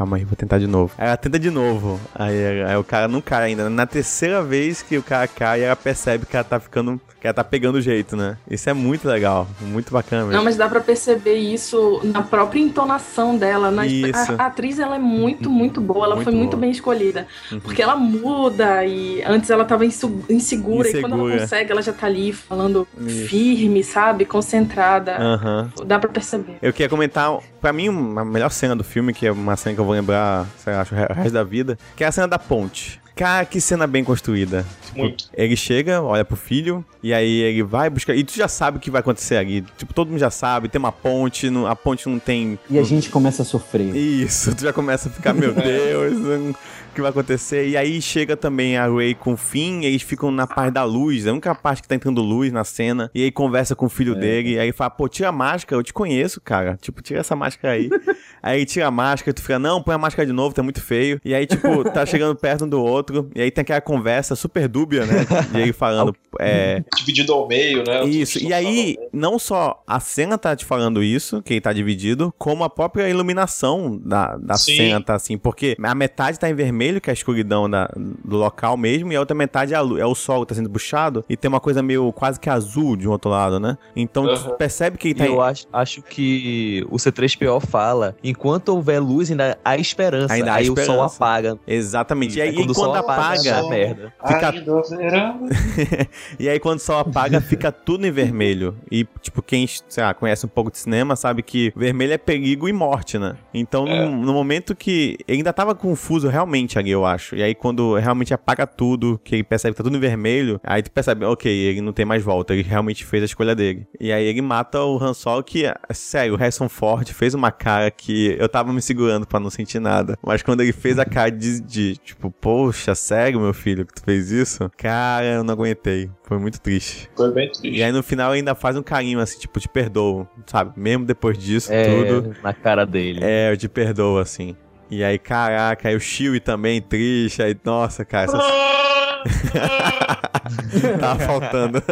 Calma aí, vou tentar de novo. Aí ela tenta de novo. Aí, aí o cara não cai ainda. Na terceira vez que o cara cai, ela percebe que ela tá ficando. Que ela tá pegando o jeito, né? Isso é muito legal. Muito bacana mesmo. Não, mas dá pra perceber isso na própria entonação dela. Na Isso. A, a atriz ela é muito, muito boa. Ela Muito foi muito boa. bem escolhida. Porque ela muda e antes ela tava insu- insegura, E quando ela Insegura. consegue, ela já tá ali falando Isso. firme, sabe? Concentrada. Aham. Dá pra perceber. Eu queria comentar, pra mim, a melhor cena do filme, que é uma cena que eu vou lembrar, sei lá, acho, o re- o resto da vida, que é a cena da ponte. Cara, que cena bem construída. Tipo, Muito. Ele chega, olha pro filho, e aí ele vai buscar. E tu já sabe o que vai acontecer ali. Tipo, todo mundo já sabe, tem uma ponte, não- a ponte não tem. E a gente começa a sofrer. Isso, tu já começa a ficar, meu Deus, hum, o que vai acontecer? E aí chega também a Ray com o Finn, e eles ficam na parte da luz, é a única parte que tá entrando luz na cena, e aí conversa com o filho dele, e aí fala, pô, tira a máscara, eu te conheço, cara, tipo, tira essa máscara aí. aí tira a máscara, tu fica, não, põe a máscara de novo, tá muito feio. E aí, tipo, tá chegando perto um do outro, e aí tem aquela conversa super dúbia, né, e ele falando, é... Dividido ao meio, né? Isso, e aí, não só a cena tá te falando isso, que ele tá dividido, como a própria iluminação da, da Sim. cena tá assim, porque a metade tá em vermelho, que é a escuridão da- do local mesmo, e a outra metade é, a é o sol que tá sendo puxado, e tem uma coisa meio quase que azul de um outro lado, né? Então tu Aham. percebe que ele tá eu acho, acho que o C3PO fala: enquanto houver luz, ainda há esperança. Ainda há aí o sol esperança. apaga. Exatamente. E aí, quando o quando sol apaga, apaga, dá merda. Fica-. E aí, quando o sol apaga, fica tudo em vermelho. E, tipo, quem, sei lá, conhece um pouco de cinema sabe que vermelho é perigo e morte, né? Então, É. no, no momento que. Ele ainda tava confuso realmente ali, eu acho. E aí, quando realmente apaga tudo, que ele percebe que tá tudo em vermelho, aí tu percebe, ok, ele não tem mais volta. Ele realmente fez a escolha dele. E aí, ele mata o Han Solo, que, sério, o Harrison Ford fez uma cara que eu tava me segurando pra não sentir nada. Mas quando ele fez a cara de, de tipo, poxa, sério, meu filho, que tu fez isso? Cara, eu não aguentei. Foi muito triste. Foi bem triste. E aí no final ainda faz um carinho assim, tipo, te perdoo, sabe? Mesmo depois disso É, tudo. na cara dele. É, eu te perdoo, assim. E aí, caraca, aí o Chewie também triste, aí, nossa, cara, essa... tava faltando.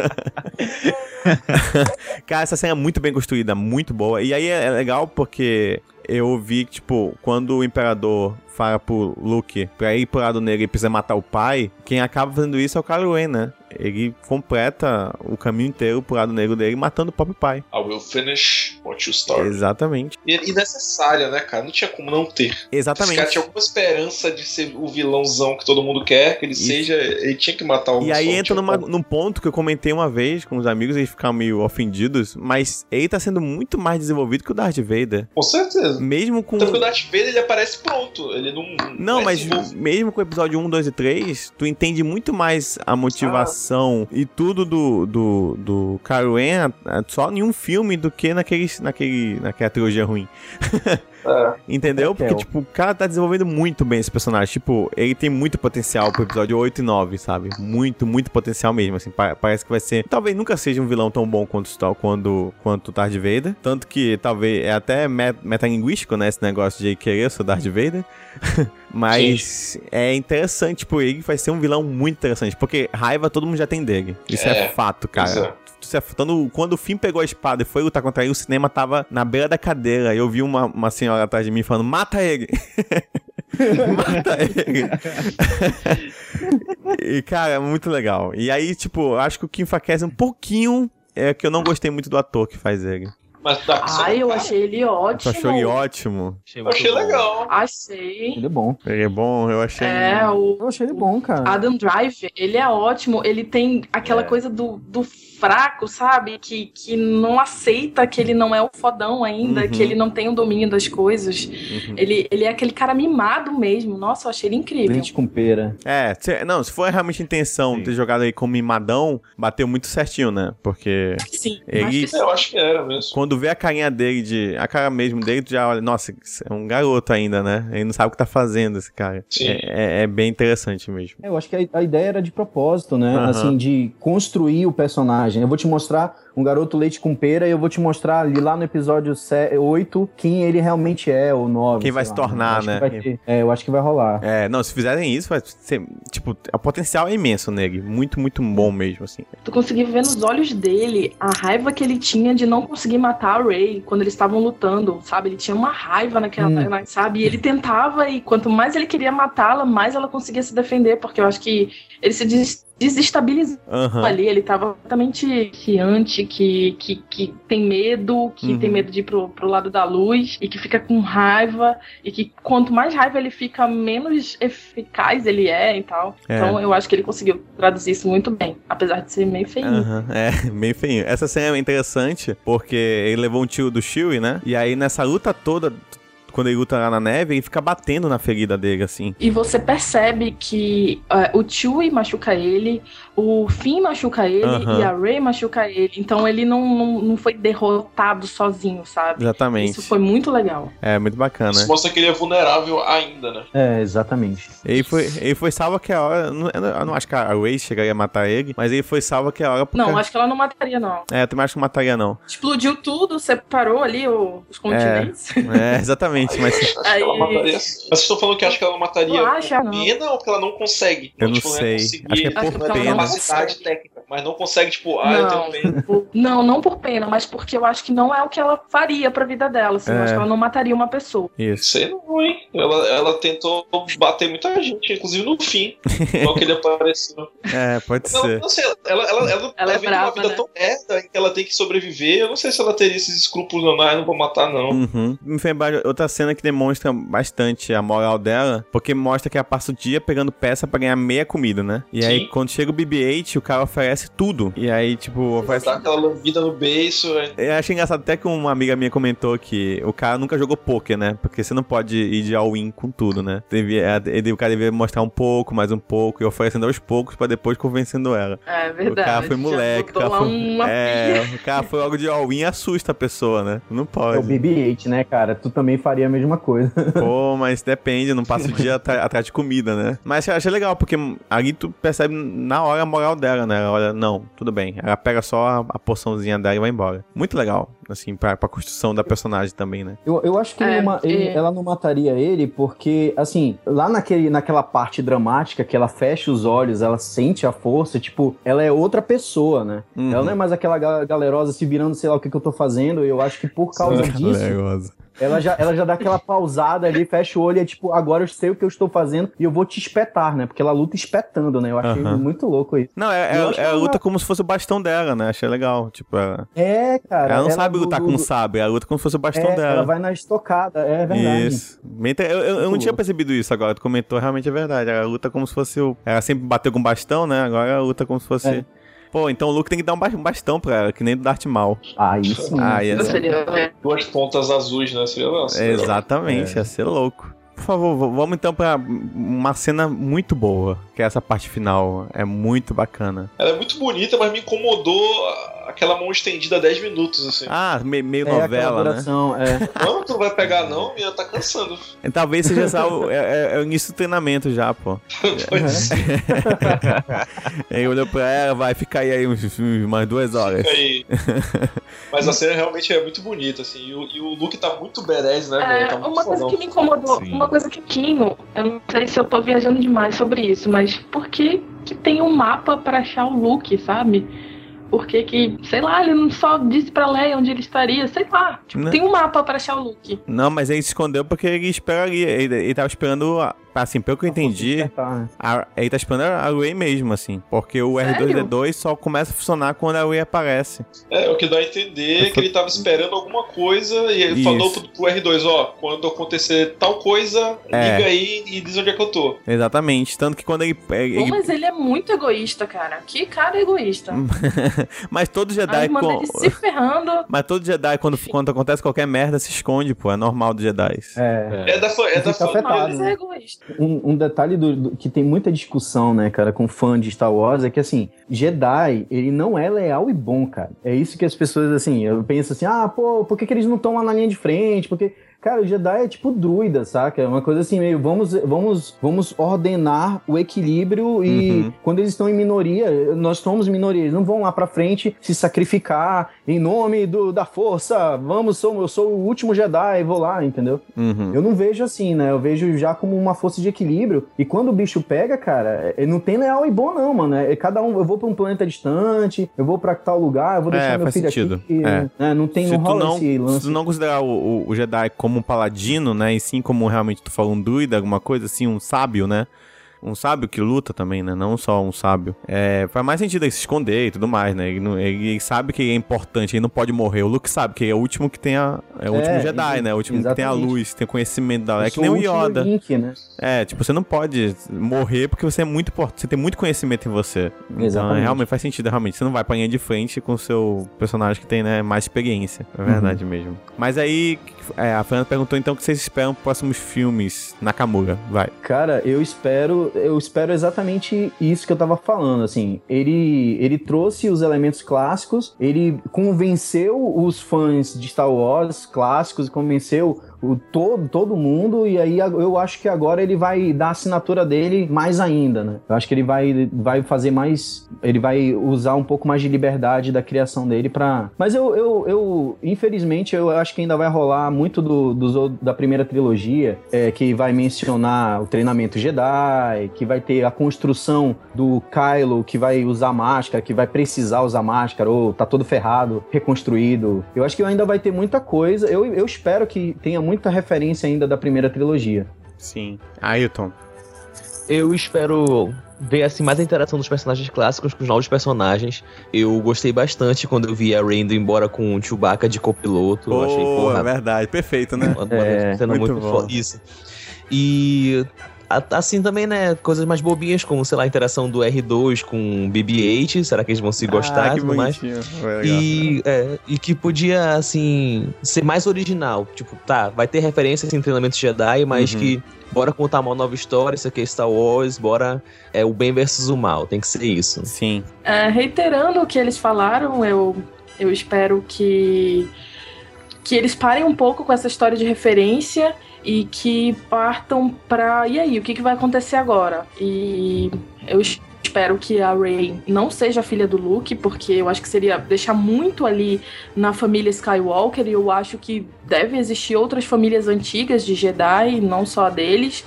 cara, essa cena é muito bem construída, muito boa. E aí é é legal porque eu vi, tipo, quando o Imperador fala pro Luke pra ir pro lado negro e precisa matar o pai, quem acaba fazendo isso é o Kylo Ren, né? Ele completa o caminho inteiro pro lado negro dele, matando o próprio pai. I will finish what you started. Exatamente. E, e necessária, né, cara? Não tinha como não ter. Esse Exatamente. cara tinha alguma esperança de ser o vilãozão que todo mundo quer, que ele Isso. seja. Ele tinha que matar o E aí entra numa, num ponto que eu comentei uma vez com os amigos, eles ficaram meio ofendidos, mas ele tá sendo muito mais desenvolvido que o Darth Vader. Com certeza. Mesmo com. Que o Darth Vader ele aparece pronto. Ele não. Não, mas mesmo com o episódio 1, 2 e 3, tu entende muito mais a motivação e tudo do, do, do Kylo Ren ah, só em um filme do que aparece naquele, naquela trilogia ruim. É. Entendeu? É, Porque, tipo, o cara tá desenvolvendo muito bem esse personagem. Tipo, ele tem muito potencial pro episódio 8 e 9, sabe? Muito, muito potencial mesmo, assim. pa- parece que vai ser... Talvez nunca seja um vilão tão bom quanto, o- quando, quanto o Darth Vader. Tanto que, talvez, é até me- metalinguístico, né? Esse negócio de querer ser o Darth Vader. Mas é interessante, tipo, ele vai ser um vilão muito interessante. Porque raiva todo mundo já tem dele. Isso é, É, fato, cara. Isso é- Quando, o Finn pegou a espada e foi lutar contra ele, o cinema tava na beira da cadeira. E eu vi uma, uma senhora atrás de mim falando: mata ele! mata ele! e, cara, é muito legal. E aí, tipo, eu acho que o Kim Faquez um pouquinho. É que eu não gostei muito do ator que faz ele. Mas dá ser Ai, eu achei ele Tu ótimo. achou ele ótimo? Eu achei legal. Achei. Ele é bom. Ele é bom, eu achei. É, o Eu achei ele bom, cara. Adam Drive, ele é ótimo. Ele tem aquela É. coisa do, do fraco, sabe? Que, que não aceita que ele não é o fodão ainda, Uhum. que ele não tem o domínio das coisas. Uhum. Ele, ele é aquele cara mimado mesmo. Nossa, eu achei ele incrível. Leite com pera. É, se- não, se for realmente a intenção Sim. ter jogado aí como mimadão, bateu muito certinho, né? Porque Sim, Ele- acho que sim. Eu acho que era mesmo. quando vê a carinha dele, de, a cara mesmo dele, tu já olha, nossa, é um garoto ainda, né? Ele não sabe o que tá fazendo, esse cara. Sim. É, é- é bem interessante mesmo. É, Eu acho que a, a ideia era de propósito, né? Aham. Assim, de construir o personagem. Eu vou te mostrar um garoto leite com pera e eu vou te mostrar ali lá no episódio 8 quem ele realmente é, ou 9. Quem vai se tornar, né? é, eu acho que vai rolar. É, não, se fizerem isso, vai ser, tipo, o potencial é imenso nele. Muito, muito bom mesmo, assim. Tu conseguia ver nos olhos dele a raiva que ele tinha de não conseguir matar a Ray quando eles estavam lutando, sabe? Ele tinha uma raiva naquela, Hum. sabe? E ele tentava e quanto mais ele queria matá-la, mais ela conseguia se defender, porque eu acho que ele se des- desestabilizou Aham. ali, ele tava completamente fiante, que, que, que tem medo, que Uhum. tem medo de ir pro, pro lado da luz, e que fica com raiva, e que quanto mais raiva ele fica, menos eficaz ele é e tal. É. Então eu acho que ele conseguiu traduzir isso muito bem, apesar de ser meio feio. Aham, É, bem feinho. Essa cena é interessante porque ele levou um tiro do Chewie, né? E aí nessa luta toda, quando ele luta lá na neve, ele fica batendo na ferida dele, assim. E você percebe que eh, o Chewie machuca ele, o Finn machuca ele Aham. e a Rey machuca ele. Então ele não, não, não foi derrotado sozinho, sabe? Exatamente. Isso foi muito legal. É, muito bacana. Isso mostra que ele é vulnerável ainda, né? É, exatamente. Ele foi, ele foi salvo aquela hora. Eu não, acho que a Ray chegaria a matar ele, mas ele foi salvo aquela hora porque. Não, acho que ela não mataria, não. É, eu também acho que não mataria, não. Explodiu tudo, separou ali o- os continentes. É, exatamente, mas Acho Aí- que ela mataria. Mas vocês estão falando que acha que ela não mataria Não acha, não. pena ou porque ela não consegue? Eu não tipo, sei. é conseguir, Acho que é Acho por que não pena. Capacidade técnica, mas não consegue, tipo, ah, eu Não. tenho pena. Por- Não, não por pena, mas porque eu acho que não é o que ela faria pra vida dela. Assim, É. Eu acho que ela não mataria uma pessoa. Isso. Sei não, hein? Ela, ela tentou bater muita gente, inclusive no fim. Igual que ele apareceu. É, pode ser. não sei, ela, ela, ela, Ela é brava, uma vida né? tão merda que ela tem que sobreviver. Eu não sei se ela teria esses escrúpulos, não. Ah, eu não vou matar, não. Uhum. De outra cena que demonstra bastante a moral dela, porque mostra que ela passa o dia pegando peça pra ganhar meia comida, né? E aí, Sim. quando chega o BB-8, o cara oferece tudo. E aí, tipo, oferece... Dá aquela lambida no beiço. é. Eu achei engraçado até que uma amiga minha comentou que o cara nunca jogou poker, né? Porque você não pode ir de all-in com tudo, né? Devia, ele- o cara devia mostrar um pouco, mais um pouco, e oferecendo aos poucos pra depois convencendo ela. É verdade. O cara foi moleque. O cara foi, uma é, o cara foi logo de all-in e assusta a pessoa, né? Não É o pode. BB-8, né, cara? Tu também faria a mesma coisa. Pô, mas depende, não passa o dia atrás de comida, né? Mas eu achei legal, porque ali tu percebe na hora a moral dela, né? Ela não, tudo bem. Ela pega só a, a porçãozinha dela e vai embora. Muito legal, assim, pra, pra construção da personagem também, né? Eu, eu acho que É, ele é. ela não mataria ele porque, assim, lá naquele, naquela parte dramática que ela fecha os olhos, ela sente a força, tipo, ela é outra pessoa, né? Uhum. Ela não é mais aquela ga- galerosa se virando, sei lá o que, que eu tô fazendo. Eu acho que por causa disso. Ela já, ela já dá aquela pausada ali, fecha o olho e é tipo, agora eu sei o que eu estou fazendo e eu vou te espetar, né? Porque ela luta espetando, né? Eu achei muito louco isso. Não, é, é, acho ela luta ela- como se fosse o bastão dela, né? Achei legal. Tipo, ela, É, cara. ela não sabe do- lutar do- com do- sabre, ela luta como se fosse o bastão é, dela. Ela vai na estocada, é verdade. Isso. Eu, eu- eu não Muito tinha percebido isso agora. Tu comentou, realmente é verdade. Ela luta como se fosse o. Ela sempre bateu com bastão, né? Agora ela luta como se fosse. É. Pô, então o Luke tem que dar um ba- bastão pra ela, que nem do Darth Maul. Aí sim. Ah, ia Eu ser- seria, é. Duas pontas azuis, né? Seria nossa. Exatamente, ia ser louco. Por favor, vamos então pra uma cena muito boa, que é essa parte final. É muito bacana. Ela é muito bonita, mas me incomodou aquela mão estendida 10 minutos, assim. Ah, me- meio É novela, né? é. Não, tu não vai pegar não, minha tá cansando. E Talvez seja só o, é, é- é o início do treinamento já, pô. Pois Aí olhou pra ela, vai ficar aí, uns, umas duas horas. aí. Mas a cena realmente é muito bonita, assim. E o, e o Luke tá muito berés, né, velho? É, Tá muito uma coisa fodão. que me incomodou, Sim. uma coisa que Kino, eu não sei se eu tô viajando demais sobre isso, mas por que que tem um mapa pra achar o Luke, sabe? Por que que, sei lá, ele não só disse pra Leia onde ele estaria, sei lá. Tipo, Não. tem um mapa pra achar o Luke. Não, mas ele se escondeu porque ele esperaria. Ele, ele tava esperando. Assim, pelo que eu entendi, Despertar, né? a- ele tá esperando a Ray mesmo, assim. Porque o Sério? R2D2 só começa a funcionar quando a Ray aparece. É, o que dá a entender é que ele tava esperando alguma coisa e ele Isso. falou pro, pro R2, ó, quando acontecer tal coisa, É. liga aí e diz onde é que eu tô. Exatamente. Tanto que quando ele. ele- Pô, mas ele é muito egoísta, cara. Que cara egoísta. mas todo A Jedi. irmã com- se ferrando. Mas todo Jedi, quando, quando acontece qualquer merda, se esconde, pô. É normal dos Jedi. É. É da, é da Fica família. afetado. Mas é egoísta. Um, um detalhe do, do- que tem muita discussão, né, cara, com fã de Star Wars é que, assim, Jedi, ele não é leal e bom, cara. É isso que as pessoas, assim, penso assim, ah, pô, por que, que eles não estão lá na linha de frente? Porque, cara, o Jedi é tipo druida, saca? É uma coisa assim, meio, vamos, vamos, vamos ordenar o equilíbrio e Uhum. quando eles estão em minoria, nós somos minoria, eles não vão lá pra frente se sacrificar em nome do, da força, vamos, sou, eu sou o último Jedi, vou lá, entendeu? Uhum. Eu não vejo assim, né? Eu vejo já como uma força de equilíbrio. E quando o bicho pega, cara, é- não tem leal e bom, não, mano. É cada um. Eu vou pra um planeta distante, eu vou pra tal lugar, eu vou deixar É, meu faz filho sentido. aqui. É. né? Não tem, se, não rola não, esse se lance. tu não considerar o- o Jedi como um paladino, né? E sim como realmente tu falou um druida, alguma coisa assim, um sábio, né? Um sábio que luta também, né? Não só um sábio. É, faz mais sentido ele se esconder e tudo mais, né? Ele, não- ele sabe que é importante, ele não pode morrer. O Luke sabe que é o último que tem a. É o É, último Jedi, né? O último que tem a exatamente. luz, tem conhecimento da. Eu É que nem o Yoda. Link, né? É, tipo, você não pode morrer porque você é muito importante. Você tem muito conhecimento em você. Então, Exatamente. realmente faz sentido, realmente. Você não vai pra linha de frente com o seu personagem que tem, né, mais experiência. É Uhum. verdade mesmo. Mas aí, é, a Fernanda perguntou então o que vocês esperam pros próximos filmes Nakamura. Vai. Cara, eu espero, eu espero exatamente isso que eu tava falando, assim. Ele, ele trouxe os elementos clássicos, ele convenceu os fãs de Star Wars clássicos, convenceu o todo, todo mundo, e aí eu acho que agora ele vai dar a assinatura dele mais ainda, né? Eu acho que ele vai, vai fazer mais. Ele vai usar um pouco mais de liberdade da criação dele pra. Mas eu, eu, eu infelizmente, eu acho que ainda vai rolar muito do, ou- da primeira trilogia, é, que vai mencionar o treinamento Jedi, que vai ter a construção do Kylo, que vai usar máscara, que vai precisar usar máscara, ou tá todo ferrado, reconstruído. Eu acho que ainda vai ter muita coisa. Eu, eu espero que tenha muita referência ainda da primeira trilogia. Sim. Ailton. Eu espero ver assim mais a interação dos personagens clássicos com os novos personagens. Eu gostei bastante quando eu vi a Rey indo embora com o Chewbacca de copiloto. Eu achei, porra, é verdade. Perfeito, né? uma, uma É, muito muito, bom. Isso. E assim também, né, coisas mais bobinhas, como, sei lá, a interação do R2 com o BB-8, será que eles vão se gostar ah, e que tudo mais? legal. E, é, e que podia, assim, ser mais original. Tipo, tá, vai ter referências em treinamento Jedi, mas Uhum. que bora contar uma nova história, isso aqui é Star Wars, bora é o bem versus o mal, tem que ser isso. Sim. É, reiterando o que eles falaram, eu, eu espero que, que eles parem um pouco com essa história de referência e que partam pra. E aí, o que, que vai acontecer agora? E eu es- espero que a Rey não seja filha do Luke, porque eu acho que seria deixar muito ali na família Skywalker, e eu acho que deve existir outras famílias antigas de Jedi, não só a deles.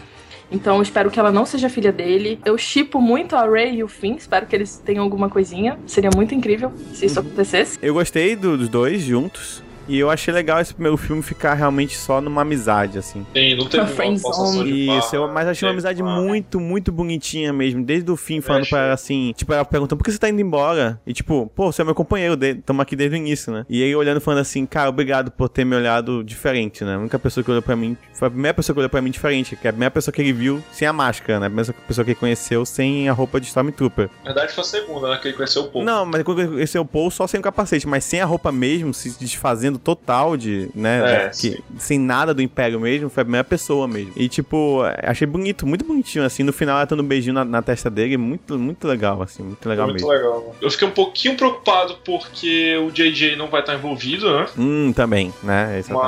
Então eu espero que ela não seja filha dele. Eu chipo muito a Rey e o Finn, espero que eles tenham alguma coisinha. Seria muito incrível se isso acontecesse. Eu gostei do- dos dois juntos. E eu achei legal esse primeiro filme ficar realmente só numa amizade, assim. Sim, não teve uma forçação de barra, Isso, eu, mas achei uma amizade uma- muito, muito bonitinha mesmo. Desde o fim, falando pra ela assim, tipo, ela perguntando por que você tá indo embora? E tipo, pô, você é meu companheiro, tamo aqui desde o início, né? E aí olhando falando assim, cara, obrigado por ter me olhado diferente, né? A única pessoa que olhou pra mim, foi a primeira pessoa que olhou pra mim diferente, que é a primeira pessoa que ele viu sem a máscara, né? A primeira pessoa que ele conheceu sem a roupa de Stormtrooper. Na verdade foi a segunda, né? Que ele conheceu o povo. Não, mas quando ele conheceu o Paul só sem o capacete, mas sem a roupa mesmo, se desfazendo total de, né, É, que, sem nada do Império mesmo, foi a primeira pessoa mesmo. E, tipo, achei bonito, muito bonitinho, assim, no final ela dando um beijinho na, na testa dele, muito, muito legal, assim, muito legal Muito mesmo. legal. Eu fiquei um pouquinho preocupado porque o JJ não vai estar envolvido, né? Hum, também, né, exatamente.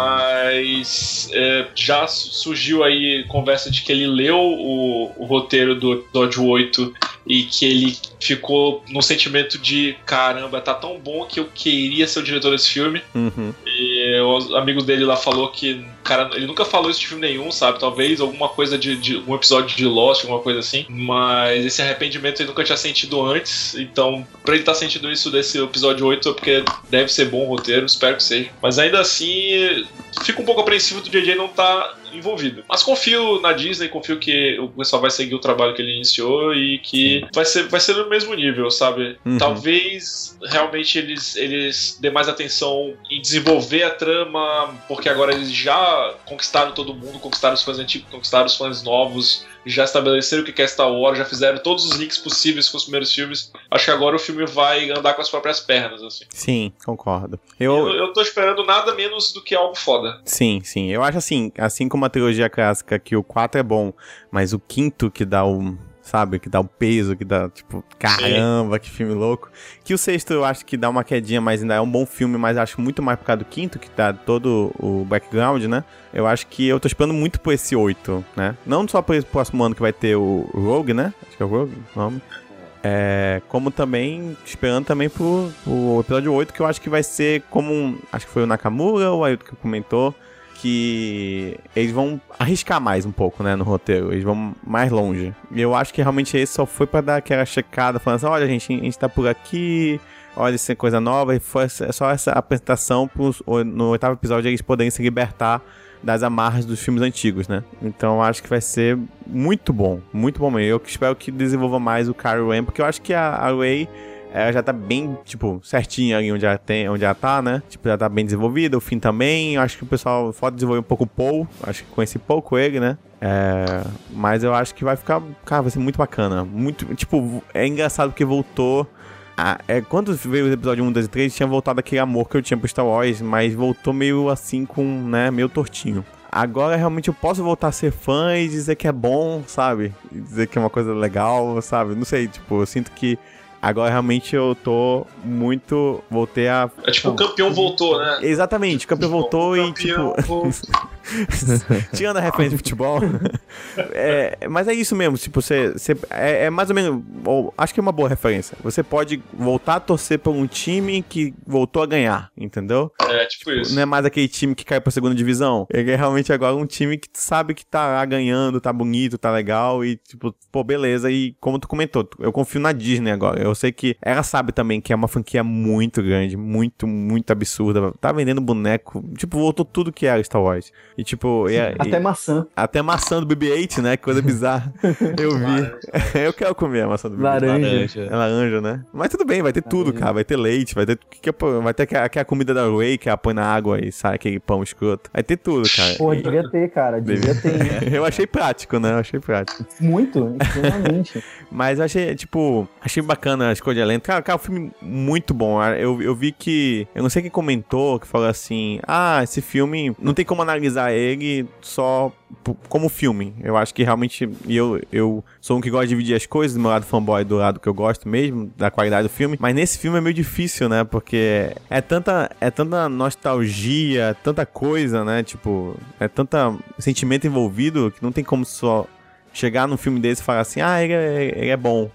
Mas é, já su- surgiu aí conversa de que ele leu o, o roteiro do episódio 8 e que ele ficou no sentimento de caramba, tá tão bom que eu queria ser o diretor desse filme. Uhum. E os amigos dele lá falou que, cara, ele nunca falou isso de filme nenhum, sabe? Talvez alguma coisa de, de um episódio de Lost, alguma coisa assim. Mas esse arrependimento ele nunca tinha sentido antes. Então, pra ele estar tá sentindo isso desse episódio 8 é porque deve ser bom o roteiro, espero que seja. Mas ainda assim, fico um pouco apreensivo do JJ não estar envolvido. Mas confio na Disney, confio que o pessoal vai seguir o trabalho que ele iniciou e que vai ser, vai ser no mesmo nível, sabe? Uhum. Talvez realmente eles, eles dêem mais atenção em desenvolver a trama, porque agora eles já conquistaram todo mundo, conquistaram os fãs antigos, conquistaram os fãs novos, já estabeleceram o que é Star Wars, já fizeram todos os links possíveis com os primeiros filmes. Acho que agora o filme vai andar com as próprias pernas, assim. Sim, concordo. Eu, Eu, eu tô esperando nada menos do que algo foda. sim, sim. Eu acho assim, assim como a trilogia clássica, que o 4 é bom, mas o quinto que dá o. Sabe, que dá o peso, que dá, tipo, caramba, que filme louco. Que o sexto eu acho que dá uma quedinha, mas ainda é um bom filme, mas acho muito mais por causa do quinto, que dá todo o background, né? Eu acho que eu tô esperando muito por esse oito, né? Não só por esse próximo ano que vai ter o Rogue, né? Acho que é o Rogue o nome. É, como também, esperando também pro, pro episódio 8, que eu acho que vai ser como um, Acho que foi o Nakamura ou o Ailton que comentou. Que eles vão arriscar mais um pouco, né, no roteiro. Eles vão mais longe. E eu acho que realmente esse só foi pra dar aquela checada, falando assim: olha, gente, a gente tá por aqui. Olha, isso é coisa nova. E foi essa- só essa apresentação pros, no oitavo episódio eles poderem se libertar das amarras dos filmes antigos, né? Então eu acho que vai ser muito bom, muito bom mesmo. Eu espero que desenvolva mais o Kylo Ren, porque eu acho que a, a Rey ela já tá bem, tipo, certinha ali onde ela, tem, onde ela tá, né? Tipo, já tá bem desenvolvida, o fim também. Acho que o pessoal pode desenvolver um pouco o Paul. Acho que conheci pouco ele, né? É, mas eu acho que vai ficar. Cara, vai ser muito bacana. Muito. Tipo, é engraçado porque voltou. a- é, quando veio o episódio 1, 2 e 3, tinha voltado aquele amor que eu tinha pro Star Wars, mas voltou meio assim com, né, meio tortinho. Agora realmente eu posso voltar a ser fã e dizer que é bom, sabe? E dizer que é uma coisa legal, sabe? Não sei, tipo, eu sinto que agora realmente eu tô muito. Voltei a. É tipo, o campeão voltou, né? Exatamente, o campeão voltou O e, campeão tipo. voltou. Tirando a referência de futebol. é, mas é isso mesmo, tipo, você. você é, é mais ou menos. ou, acho que é uma boa referência. Você pode voltar a torcer por um time que voltou a ganhar, entendeu? É, tipo isso. Não é mais aquele time que caiu pra segunda divisão. Ele é realmente agora um time que tu sabe que tá lá ganhando, tá bonito, tá legal e, tipo, pô, beleza. E como tu comentou, eu confio na Disney agora. Eu sei que ela sabe também que é uma franquia muito grande, muito, muito absurda. Tá vendendo boneco. Tipo, voltou tudo que era Star Wars. E, tipo, e, e- Até maçã. até maçã do BB-8, né? Que coisa bizarra. Eu vi. eu quero comer a maçã do BB-8. Laranja. É laranja, né? Mas tudo bem, vai ter tudo, Laranja. cara. Vai ter leite, vai ter. que que é- vai ter aquela, aquela comida da Ray que ela põe na água e sai aquele pão escroto. Vai ter tudo, cara. Porra, devia ter, cara. Devia ter. Eu achei prático, né? Eu achei prático. Muito, extremamente. Mas eu achei, tipo, achei bacana a escolha de elenco. Cara, cara, um filme muito bom. Eu, eu vi que. Eu não sei quem comentou, que falou assim: ah, esse filme. Não tem como analisar ele só como filme. Eu acho que realmente. Eu, eu sou um que gosta de dividir as coisas, do meu lado fanboy do lado que eu gosto mesmo, da qualidade do filme. Mas nesse filme é meio difícil, né? Porque é tanta, é tanta nostalgia, tanta coisa, né? Tipo, é tanta sentimento envolvido que não tem como só chegar num filme desse e falar assim, ah, ele é, ele é bom.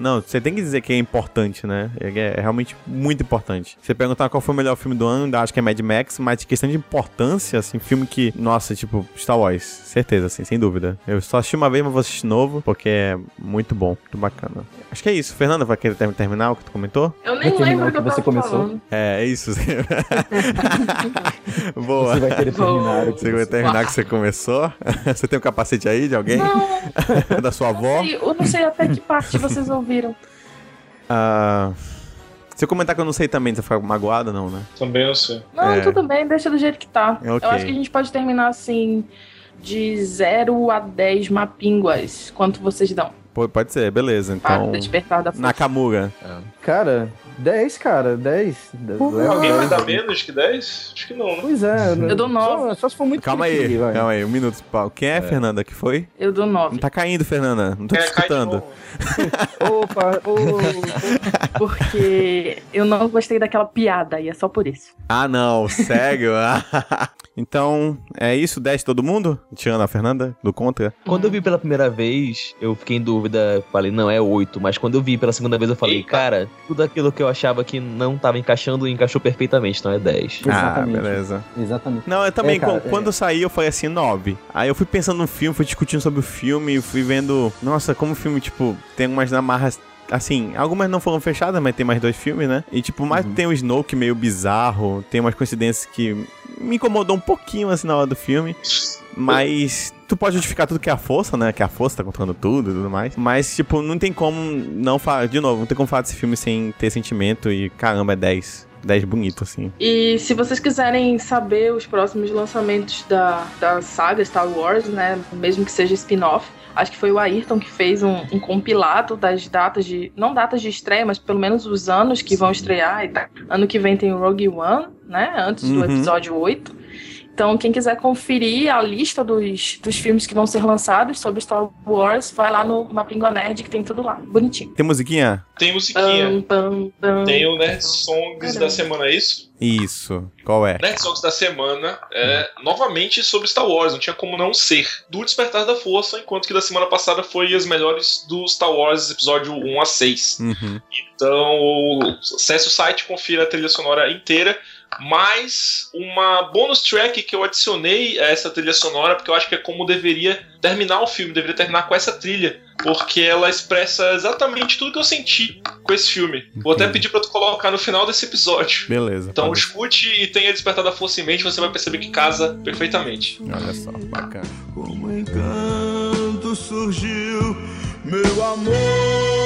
Não, você tem que dizer que é importante, né? Ele é realmente muito importante. Você perguntar qual foi o melhor filme do ano, ainda acho que é Mad Max, mas de questão de importância, assim, filme que, nossa, tipo, Star Wars, certeza, assim, sem dúvida. Eu só assisti uma vez, mas vou assistir de novo, porque é muito bom, muito bacana. Acho que é isso. Fernanda, vai querer ter- terminar o que tu comentou? Eu nem Vai lembro o que você começou? falando. É, é isso. Boa. Você vai querer terminar o que Você vai você- terminar o que você começou? Você tem um capacete aí de alguém? Não, da sua avó? sei, eu não sei até que parte vocês ouviram. Ah, se eu comentar que eu não sei também, você fica magoada, não, né? Também eu sei. Não, É. tudo bem, deixa do jeito que tá. É ok. Eu acho que a gente pode terminar assim, de 0 a 10 mapínguas. Quanto vocês dão? Pô, pode ser, beleza. Ah, Então. Despertar da Força. Nakamura. Cara, 10, cara, 10. Leva Alguém vai 10. dar menos que 10? Acho que não, né? Pois é. Eu dou nove. Só, só se for muito Calma aí, calma aí, um minuto, Paulo. Quem é, Fernanda que foi? Eu dou Não nove. tá caindo, Fernanda. Não tô te É, de escutando. Opa, ô, Porque eu não gostei daquela piada e é só por isso. Ah, não, sério? então, é isso? 10 todo mundo? Tirando a Fernanda, do contra? Quando eu vi pela primeira vez, eu fiquei em dúvida, falei, não, é 8. Mas quando eu vi pela segunda vez, eu falei, Eita. cara, tudo aquilo que eu achava que não tava encaixando, encaixou perfeitamente, então é 10. Exatamente. Ah, beleza. Exatamente. Não, eu também, É, cara, qu- quando eu saí, eu falei assim, 9. Aí eu fui pensando no filme, fui discutindo sobre o filme, e fui vendo, nossa, como o filme, tipo, tem umas amarras. Assim, algumas não foram fechadas, mas tem mais dois filmes, né? E, tipo, mais tem o Snoke meio bizarro, tem umas coincidências que me incomodou um pouquinho, assim, na hora do filme. Mas tu pode justificar tudo que é a força, né? Que a força tá controlando tudo e tudo mais. Mas, tipo, não tem como não falar. De novo, não tem como falar desse filme sem ter sentimento e caramba, é 10. 10 bonito, assim. E se vocês quiserem saber os próximos lançamentos da, da saga Star Wars, né? Mesmo que seja spin-off, acho que foi o Ayrton que fez um, um compilado das datas de. Não datas de estreia, mas pelo menos os anos que vão estrear e. Ano que vem tem o Rogue One, né? Antes do Uhum. episódio 8. Então, quem quiser conferir a lista dos, dos filmes que vão ser lançados sobre Star Wars, vai lá no Mapinga Nerd que tem tudo lá. Bonitinho. Tem musiquinha? Tem musiquinha. Tem o Nerd Songs Caramba. da semana, é isso? Isso. Qual é? Nerd Songs da semana é novamente sobre Star Wars, não tinha como não ser. Do Despertar da Força, enquanto que da semana passada foi as melhores do Star Wars episódio 1 a 6. Uhum. Então, acesse o site, confira a trilha sonora inteira. Mais uma bonus track que eu adicionei a essa trilha sonora, porque eu acho que é como deveria terminar o filme, deveria terminar com essa trilha, porque ela expressa exatamente tudo que eu senti com esse filme. Vou até pedir pra tu colocar no final desse episódio. Beleza. Então pode- escute e tenha despertado a força em mente, você vai perceber que casa perfeitamente. Olha só, bacana. Como encanto surgiu meu amor.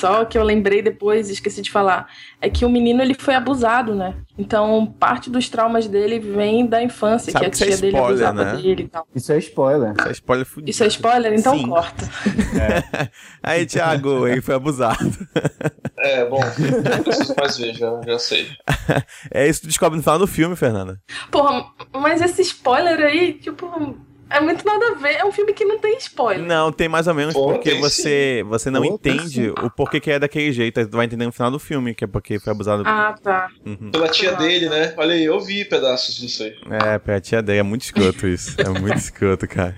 Só que eu lembrei depois, esqueci de falar, é que o menino ele foi abusado, né? Então parte dos traumas dele vem da infância, Sabe que a que isso é tia dele spoiler, abusava né? dele e tal. Isso é spoiler. Isso é spoiler fudido. Isso é spoiler? Então Sim. corta. Aí, Thiago, ele foi abusado. É, bom, não preciso mais ver, já, já sei. É isso que tu descobre no final do filme, Fernanda. Porra, mas esse spoiler aí, tipo, é muito nada a ver. É um filme que não tem spoiler. Não, tem mais ou menos Pô, porque você, você não Pô, entende o porquê que é daquele jeito. Aí tu vai entender no final do filme, que é porque foi abusado. Ah, tá. Uhum. Pela tia dele, né? Olha aí, eu vi pedaços disso aí. É, pra tia dele, é muito escroto isso. É muito escroto, cara.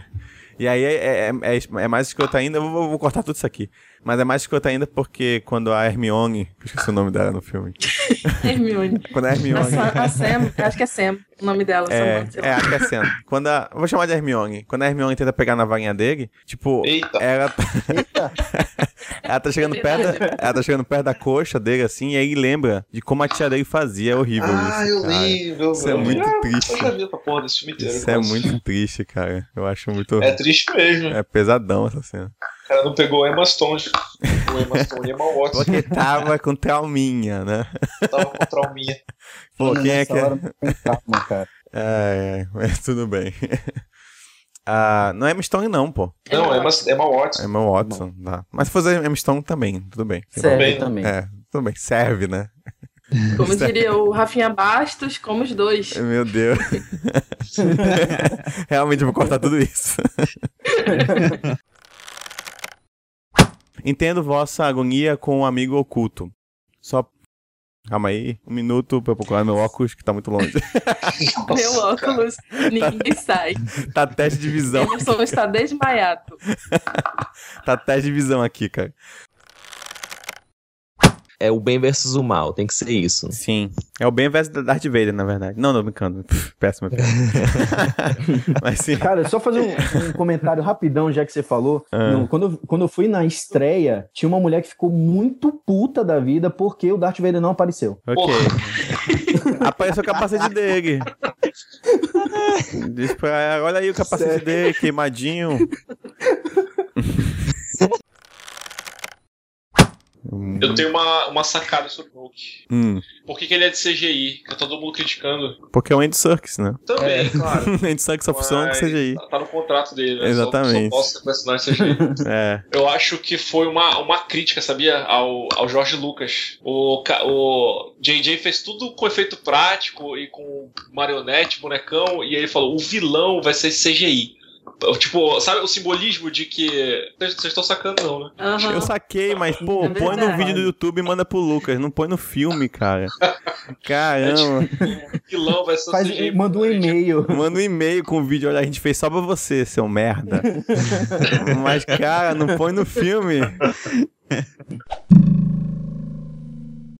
E aí é, é, é, é mais escroto ainda, eu vou, vou cortar tudo isso aqui. Mas é mais escroto ainda porque quando a Hermione, eu esqueci o nome dela no filme. Hermione. Quando a A, Hermione. Sa- a Sam, acho que é Sam o nome dela. É, é, acho que é Sam. Quando a, vou chamar de Hermione. Quando a Hermione tenta pegar na varinha dele, tipo, Eita. ela, tá- ela tá chegando perto, da- ela tá chegando perto da coxa dele assim, e aí lembra de como a tia dele fazia. É horrível Ah, isso. eu cara. lembro. Isso é muito triste. Eu já vi essa porra desse filme inteiro. Isso é muito triste, cara. Eu acho muito. É triste mesmo. É pesadão essa cena. O cara não pegou o Emma Stone. O Emma Stone e Emma Watson. Porque tava com trauminha, né? Tava com trauminha. Pô, quem é que é? calma, cara. Ai, ai, mas tudo bem. Ah, não é Emma Stone, não, pô. Não, Emma, Emma É Watson. Emma Watson. Tá. Mas se fosse Emma Stone também, tudo bem. Serve bem, né? também. É, tudo bem. Serve, né? Como diria o Rafinha Bastos, como os dois. Meu Deus. Realmente eu vou cortar tudo isso. Entendo vossa agonia com um amigo oculto. Só. Calma aí, um minuto pra eu procurar meu óculos, que tá muito longe. Meu óculos, ninguém sai. tá teste de visão. Emerson está desmaiado. Tá teste de visão aqui, cara. É o bem versus o mal, tem que ser isso. Sim. É o bem versus da Darth Vader, na verdade. Não, não, brincando. Péssima piada. Mas sim. Cara, só fazer um, um comentário rapidão, já que você falou. Ah. Não, quando, eu, quando eu fui na estreia, tinha uma mulher que ficou muito puta da vida porque o Darth Vader não apareceu. Ok. Apareceu o capacete dele. Diz pra ela, olha aí o capacete Sério? dele, queimadinho. Eu tenho uma, uma sacada sobre o Luke. Hum, Por que, que ele é de CGI? Que tá todo mundo criticando. porque é o Andy Serkis, né? Também, claro. Andy Serkis só funciona com Mas CGI. Tá, tá no contrato dele, né? Exatamente. Só, só posso ser personagem CGI. É. Eu acho que foi uma, uma crítica, sabia? Ao, ao Jorge Lucas. O, o JJ fez tudo com efeito prático e com marionete, bonecão, e aí ele falou: o vilão vai ser CGI. Tipo, sabe o simbolismo de que. Vocês estão sacando, não, né? Aham. Eu saquei, mas, pô, É põe no vídeo do YouTube e manda pro Lucas. Não põe no filme, cara. Caramba. Vilão vai ser o Faz, CGI. manda um e-mail. Manda um e-mail com o vídeo. Olha, a gente fez só pra você, seu merda. Mas, cara, não põe no filme.